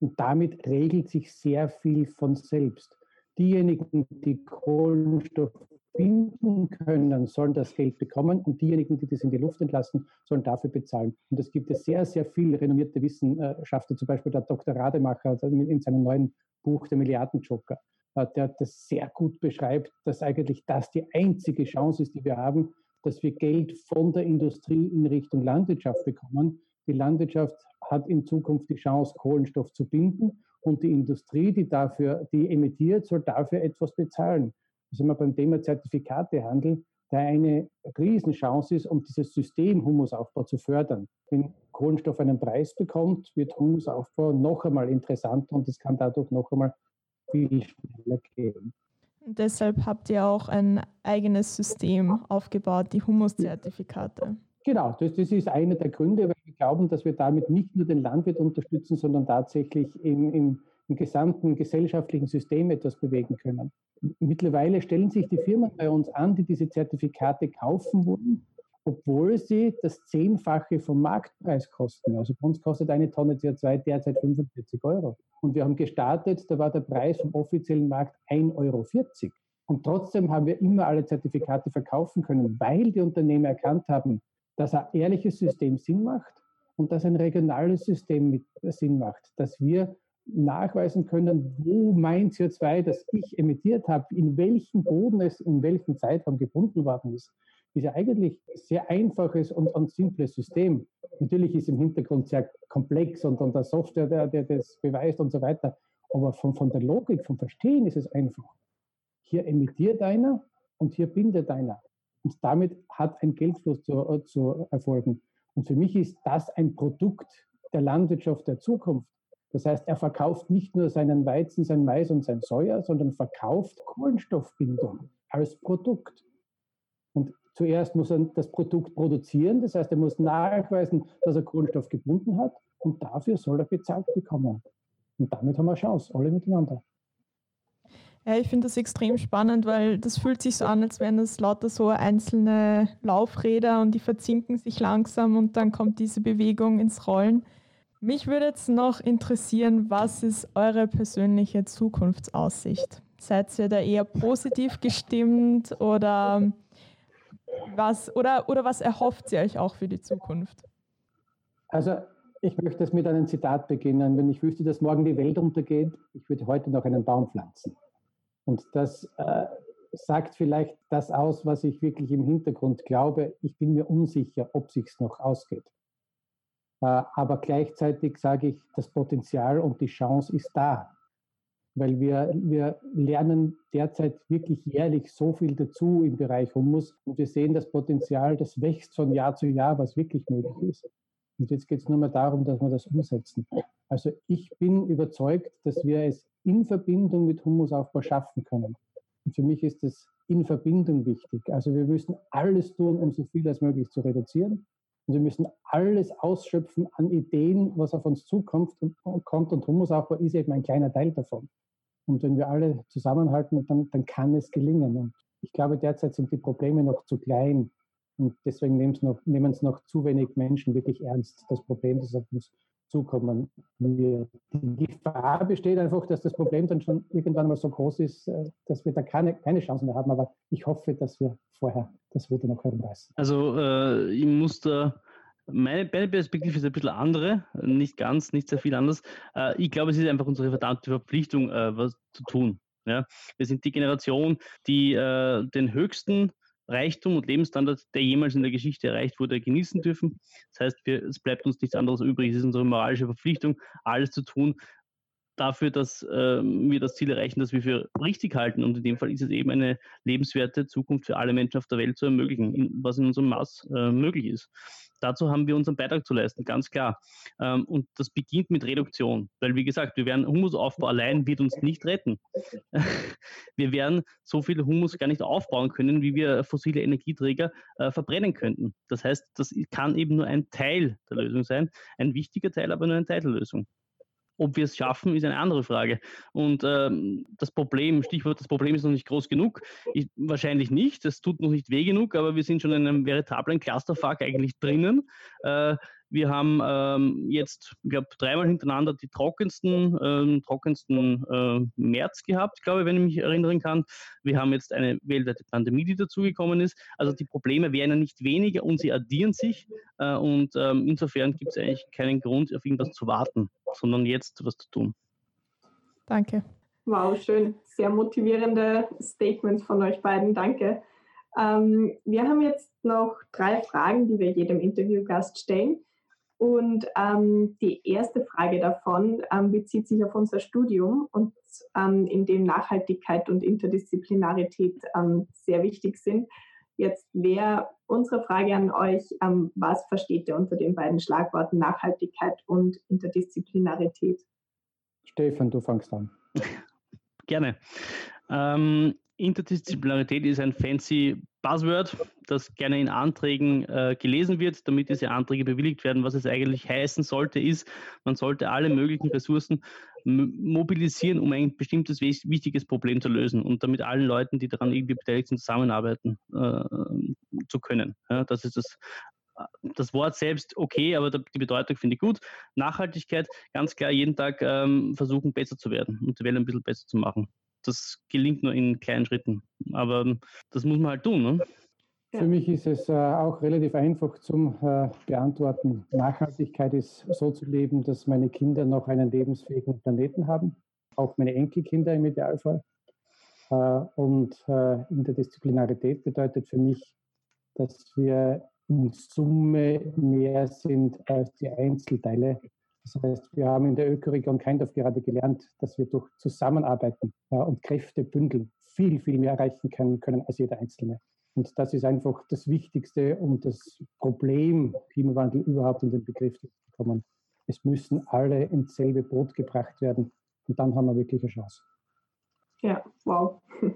Und damit regelt sich sehr viel von selbst. Diejenigen, die Kohlenstoff binden können, sollen das Geld bekommen und diejenigen, die das in die Luft entlassen, sollen dafür bezahlen. Und es gibt sehr, sehr viele renommierte Wissenschaftler, zum Beispiel der Dr. Rademacher in seinem neuen Buch Der Milliardenjoker der das sehr gut beschreibt, dass eigentlich das die einzige Chance ist, die wir haben, dass wir Geld von der Industrie in Richtung Landwirtschaft bekommen. Die Landwirtschaft hat in Zukunft die Chance, Kohlenstoff zu binden und die Industrie, die dafür, die emittiert, soll dafür etwas bezahlen. Das sind wir beim Thema Zertifikatehandel, der eine Riesenchance ist, um dieses System Humusaufbau zu fördern. Wenn Kohlenstoff einen Preis bekommt, wird Humusaufbau noch einmal interessanter und es kann dadurch noch einmal viel schneller gehen. Und deshalb habt ihr auch ein eigenes System aufgebaut, die Humuszertifikate. Genau, das, das ist einer der Gründe, weil wir glauben, dass wir damit nicht nur den Landwirt unterstützen, sondern tatsächlich im, im, im gesamten gesellschaftlichen System etwas bewegen können. Mittlerweile stellen sich die Firmen bei uns an, die diese Zertifikate kaufen wollen, obwohl sie das Zehnfache vom Marktpreis kosten. Also bei uns kostet eine Tonne CO2 derzeit 45 Euro. Und wir haben gestartet, da war der Preis vom offiziellen Markt 1,40 Euro. Und trotzdem haben wir immer alle Zertifikate verkaufen können, weil die Unternehmen erkannt haben, dass ein ehrliches System Sinn macht und dass ein regionales System mit Sinn macht, dass wir nachweisen können, wo mein CO2, das ich emittiert habe, in welchem Boden es in welchem Zeitraum gebunden worden ist. Ist ja eigentlich ein sehr einfaches und, und simples System. Natürlich ist im Hintergrund sehr komplex und, und der Software, der, der das beweist und so weiter. Aber von, von der Logik, vom Verstehen ist es einfach. Hier emittiert einer und hier bindet einer. Und damit hat ein Geldfluss zu, zu erfolgen. Und für mich ist das ein Produkt der Landwirtschaft der Zukunft. Das heißt, er verkauft nicht nur seinen Weizen, sein Mais und sein Soja, sondern verkauft Kohlenstoffbindung als Produkt. Zuerst muss er das Produkt produzieren, das heißt, er muss nachweisen, dass er Kohlenstoff gebunden hat und dafür soll er bezahlt bekommen. Und damit haben wir eine Chance, alle miteinander. Ja, ich finde das extrem spannend, weil das fühlt sich so an, als wären das lauter so einzelne Laufräder und die verzinken sich langsam und dann kommt diese Bewegung ins Rollen. Mich würde jetzt noch interessieren, was ist eure persönliche Zukunftsaussicht? Seid ihr da eher positiv gestimmt oder was, oder, oder was erhofft ihr euch auch für die Zukunft? Also ich möchte es mit einem Zitat beginnen. Wenn ich wüsste, dass morgen die Welt untergeht, ich würde heute noch einen Baum pflanzen. Und das äh, sagt vielleicht das aus, was ich wirklich im Hintergrund glaube. Ich bin mir unsicher, ob sich noch ausgeht. Äh, aber gleichzeitig sage ich, das Potenzial und die Chance ist da weil wir, wir lernen derzeit wirklich jährlich so viel dazu im Bereich Humus und wir sehen das Potenzial, das wächst von Jahr zu Jahr, was wirklich möglich ist. Und jetzt geht es nur mehr darum, dass wir das umsetzen. Also ich bin überzeugt, dass wir es in Verbindung mit Humusaufbau schaffen können. Und für mich ist es in Verbindung wichtig. Also wir müssen alles tun, um so viel als möglich zu reduzieren. Und wir müssen alles ausschöpfen an Ideen, was auf uns zukommt und, kommt. Und Humusaufbau ist eben ein kleiner Teil davon. Und wenn wir alle zusammenhalten, dann, dann kann es gelingen. Und ich glaube, derzeit sind die Probleme noch zu klein. Und deswegen nehmen es noch, nehmen es noch zu wenig Menschen wirklich ernst, das Problem, das auf uns zukommen wird. Die Gefahr besteht einfach, dass das Problem dann schon irgendwann mal so groß ist, äh, dass wir da keine, keine Chance mehr haben. Aber ich hoffe, dass wir vorher das wieder noch herumreißen. Also äh, ich muss da meine, meine Perspektive ist ein bisschen andere, nicht ganz, nicht sehr viel anders. Äh, ich glaube, es ist einfach unsere verdammte Verpflichtung, äh, was zu tun. Ja? Wir sind die Generation, die äh, den höchsten Reichtum und Lebensstandard, der jemals in der Geschichte erreicht wurde, genießen dürfen. Das heißt, wir, es bleibt uns nichts anderes übrig. Es ist unsere moralische Verpflichtung, alles zu tun, dafür, dass äh, wir das Ziel erreichen, das wir für richtig halten. Und in dem Fall ist es eben eine lebenswerte Zukunft für alle Menschen auf der Welt zu ermöglichen, in, was in unserem Maß äh, möglich ist. Dazu haben wir unseren Beitrag zu leisten, ganz klar. Ähm, und das beginnt mit Reduktion, weil wie gesagt, wir werden Humusaufbau allein wird uns nicht retten. wir werden so viel Humus gar nicht aufbauen können, wie wir fossile Energieträger äh, verbrennen könnten. Das heißt, das kann eben nur ein Teil der Lösung sein, ein wichtiger Teil, aber nur ein Teil der Lösung. Ob wir es schaffen, ist eine andere Frage. Und ähm, das Problem, Stichwort, das Problem ist noch nicht groß genug. Ich, wahrscheinlich nicht. Es tut noch nicht weh genug, aber wir sind schon in einem veritablen Clusterfuck eigentlich drinnen. Äh, wir haben ähm, jetzt, ich glaube, dreimal hintereinander die trockensten, ähm, trockensten äh, März gehabt, glaube ich, wenn ich mich erinnern kann. Wir haben jetzt eine weltweite Pandemie, die dazugekommen ist. Also die Probleme werden ja nicht weniger und sie addieren sich. Äh, und ähm, insofern gibt es eigentlich keinen Grund, auf irgendwas zu warten, sondern jetzt was zu tun. Danke. Wow, schön. Sehr motivierende Statements von euch beiden. Danke. Ähm, wir haben jetzt noch drei Fragen, die wir jedem Interviewgast stellen. Und ähm, die erste Frage davon ähm, bezieht sich auf unser Studium und ähm, in dem Nachhaltigkeit und Interdisziplinarität ähm, sehr wichtig sind. Jetzt wäre unsere Frage an euch, ähm, was versteht ihr unter den beiden Schlagworten Nachhaltigkeit und Interdisziplinarität? Stefan, du fangst an. Gerne. Ähm, Interdisziplinarität ist ein fancy Buzzword, das gerne in Anträgen äh, gelesen wird, damit diese Anträge bewilligt werden. Was es eigentlich heißen sollte, ist, man sollte alle möglichen Ressourcen mobilisieren, um ein bestimmtes wichtiges Problem zu lösen und damit allen Leuten, die daran irgendwie beteiligt sind, zusammenarbeiten äh, zu können. Ja, das ist das das Wort selbst okay, aber die Bedeutung finde ich gut. Nachhaltigkeit, ganz klar jeden Tag ähm, versuchen, besser zu werden und die Welt ein bisschen besser zu machen das gelingt nur in kleinen Schritten. Aber das muss man halt tun. Ne? Für mich ist es äh, auch relativ einfach zum äh, Beantworten. Nachhaltigkeit ist so zu leben, dass meine Kinder noch einen lebensfähigen Planeten haben, auch meine Enkelkinder im Idealfall. Äh, und Interdisziplinarität bedeutet für mich, dass wir in Summe mehr sind als die Einzelteile. Das heißt, wir haben in der Ökoregion Keindorf gerade gelernt, dass wir durch Zusammenarbeiten äh, und Kräfte bündeln viel, viel mehr erreichen können, können als jeder Einzelne. Und das ist einfach das Wichtigste, um das Problem Klimawandel überhaupt in den Begriff zu bekommen. Es müssen alle ins selbe Boot gebracht werden und dann haben wir wirklich eine Chance. Ja, wow.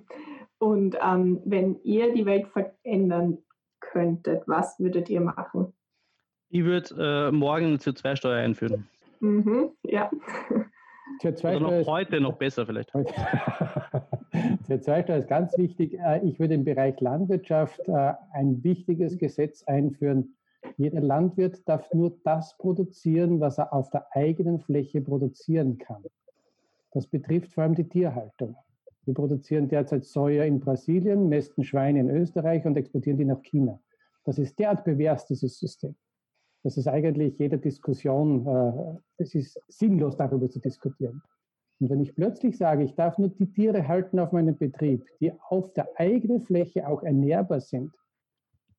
Und ähm, wenn ihr die Welt verändern könntet, was würdet ihr machen? Ich würde äh, morgen eine CO2-Steuer einführen. Mhm, ja. CO2 Oder noch heute noch besser vielleicht. CO2-Steuer ist ganz wichtig. Äh, ich würde im Bereich Landwirtschaft äh, ein wichtiges Gesetz einführen. Jeder Landwirt darf nur das produzieren, was er auf der eigenen Fläche produzieren kann. Das betrifft vor allem die Tierhaltung. Wir produzieren derzeit Soja in Brasilien, mästen Schweine in Österreich und exportieren die nach China. Das ist derart pervers, dieses System. Das ist eigentlich jede Diskussion, äh, es ist sinnlos, darüber zu diskutieren. Und wenn ich plötzlich sage, ich darf nur die Tiere halten auf meinem Betrieb, die auf der eigenen Fläche auch ernährbar sind,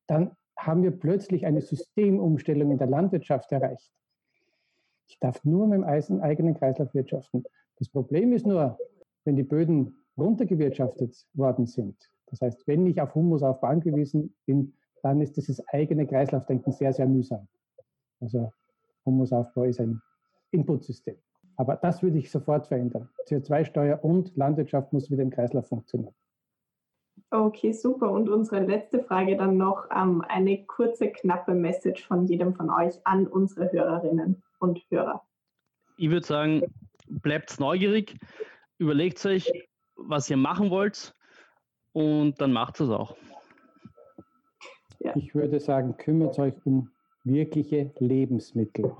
dann haben wir plötzlich eine Systemumstellung in der Landwirtschaft erreicht. Ich darf nur mit dem eigenen Kreislauf wirtschaften. Das Problem ist nur, wenn die Böden runtergewirtschaftet worden sind, das heißt, wenn ich auf Humusaufbau angewiesen bin, dann ist dieses eigene Kreislaufdenken sehr, sehr mühsam. Also Humusaufbau ist ein Inputsystem. Aber das würde ich sofort verändern. CO2-Steuer und Landwirtschaft muss wieder im Kreislauf funktionieren. Okay, super. Und unsere letzte Frage dann noch ähm, eine kurze, knappe Message von jedem von euch an unsere Hörerinnen und Hörer. Ich würde sagen, bleibt neugierig, überlegt euch, was ihr machen wollt und dann macht es auch. Ja. Ich würde sagen, kümmert euch um wirkliche Lebensmittel.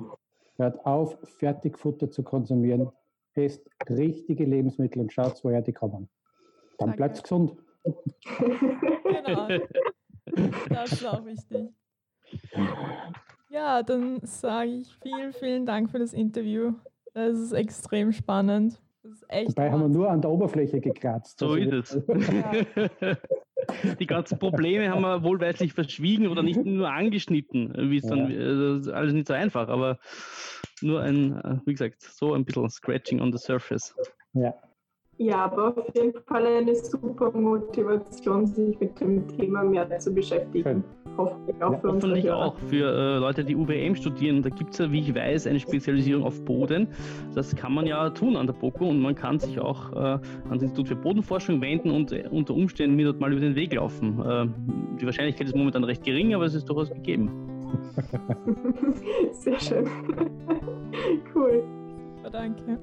Hört auf, Fertigfutter zu konsumieren. Esst richtige Lebensmittel und schaut, woher die kommen. Dann bleibt es gesund. genau. Das ist auch wichtig. Ja, dann sage ich vielen, vielen Dank für das Interview. Das ist extrem spannend. Dabei haben wir nur an der Oberfläche gekratzt. So also ist es. Die ganzen Probleme haben wir wohlweislich verschwiegen oder nicht nur angeschnitten, wie es dann ja. alles nicht so einfach, aber nur ein, äh, wie gesagt, so ein bisschen Scratching on the surface. Ja. Ja, aber auf jeden Fall eine super Motivation, sich mit dem Thema mehr zu beschäftigen. Schön. Hoffentlich auch ja, für Hoffentlich auch für äh, Leute, die UWM studieren. Da gibt es ja, wie ich weiß, eine Spezialisierung auf Boden. Das kann man ja tun an der BOKU und man kann sich auch äh, an das Institut für Bodenforschung wenden und äh, unter Umständen mir dort mal über den Weg laufen. Äh, die Wahrscheinlichkeit ist momentan recht gering, aber es ist durchaus gegeben. Sehr schön. cool. Danke.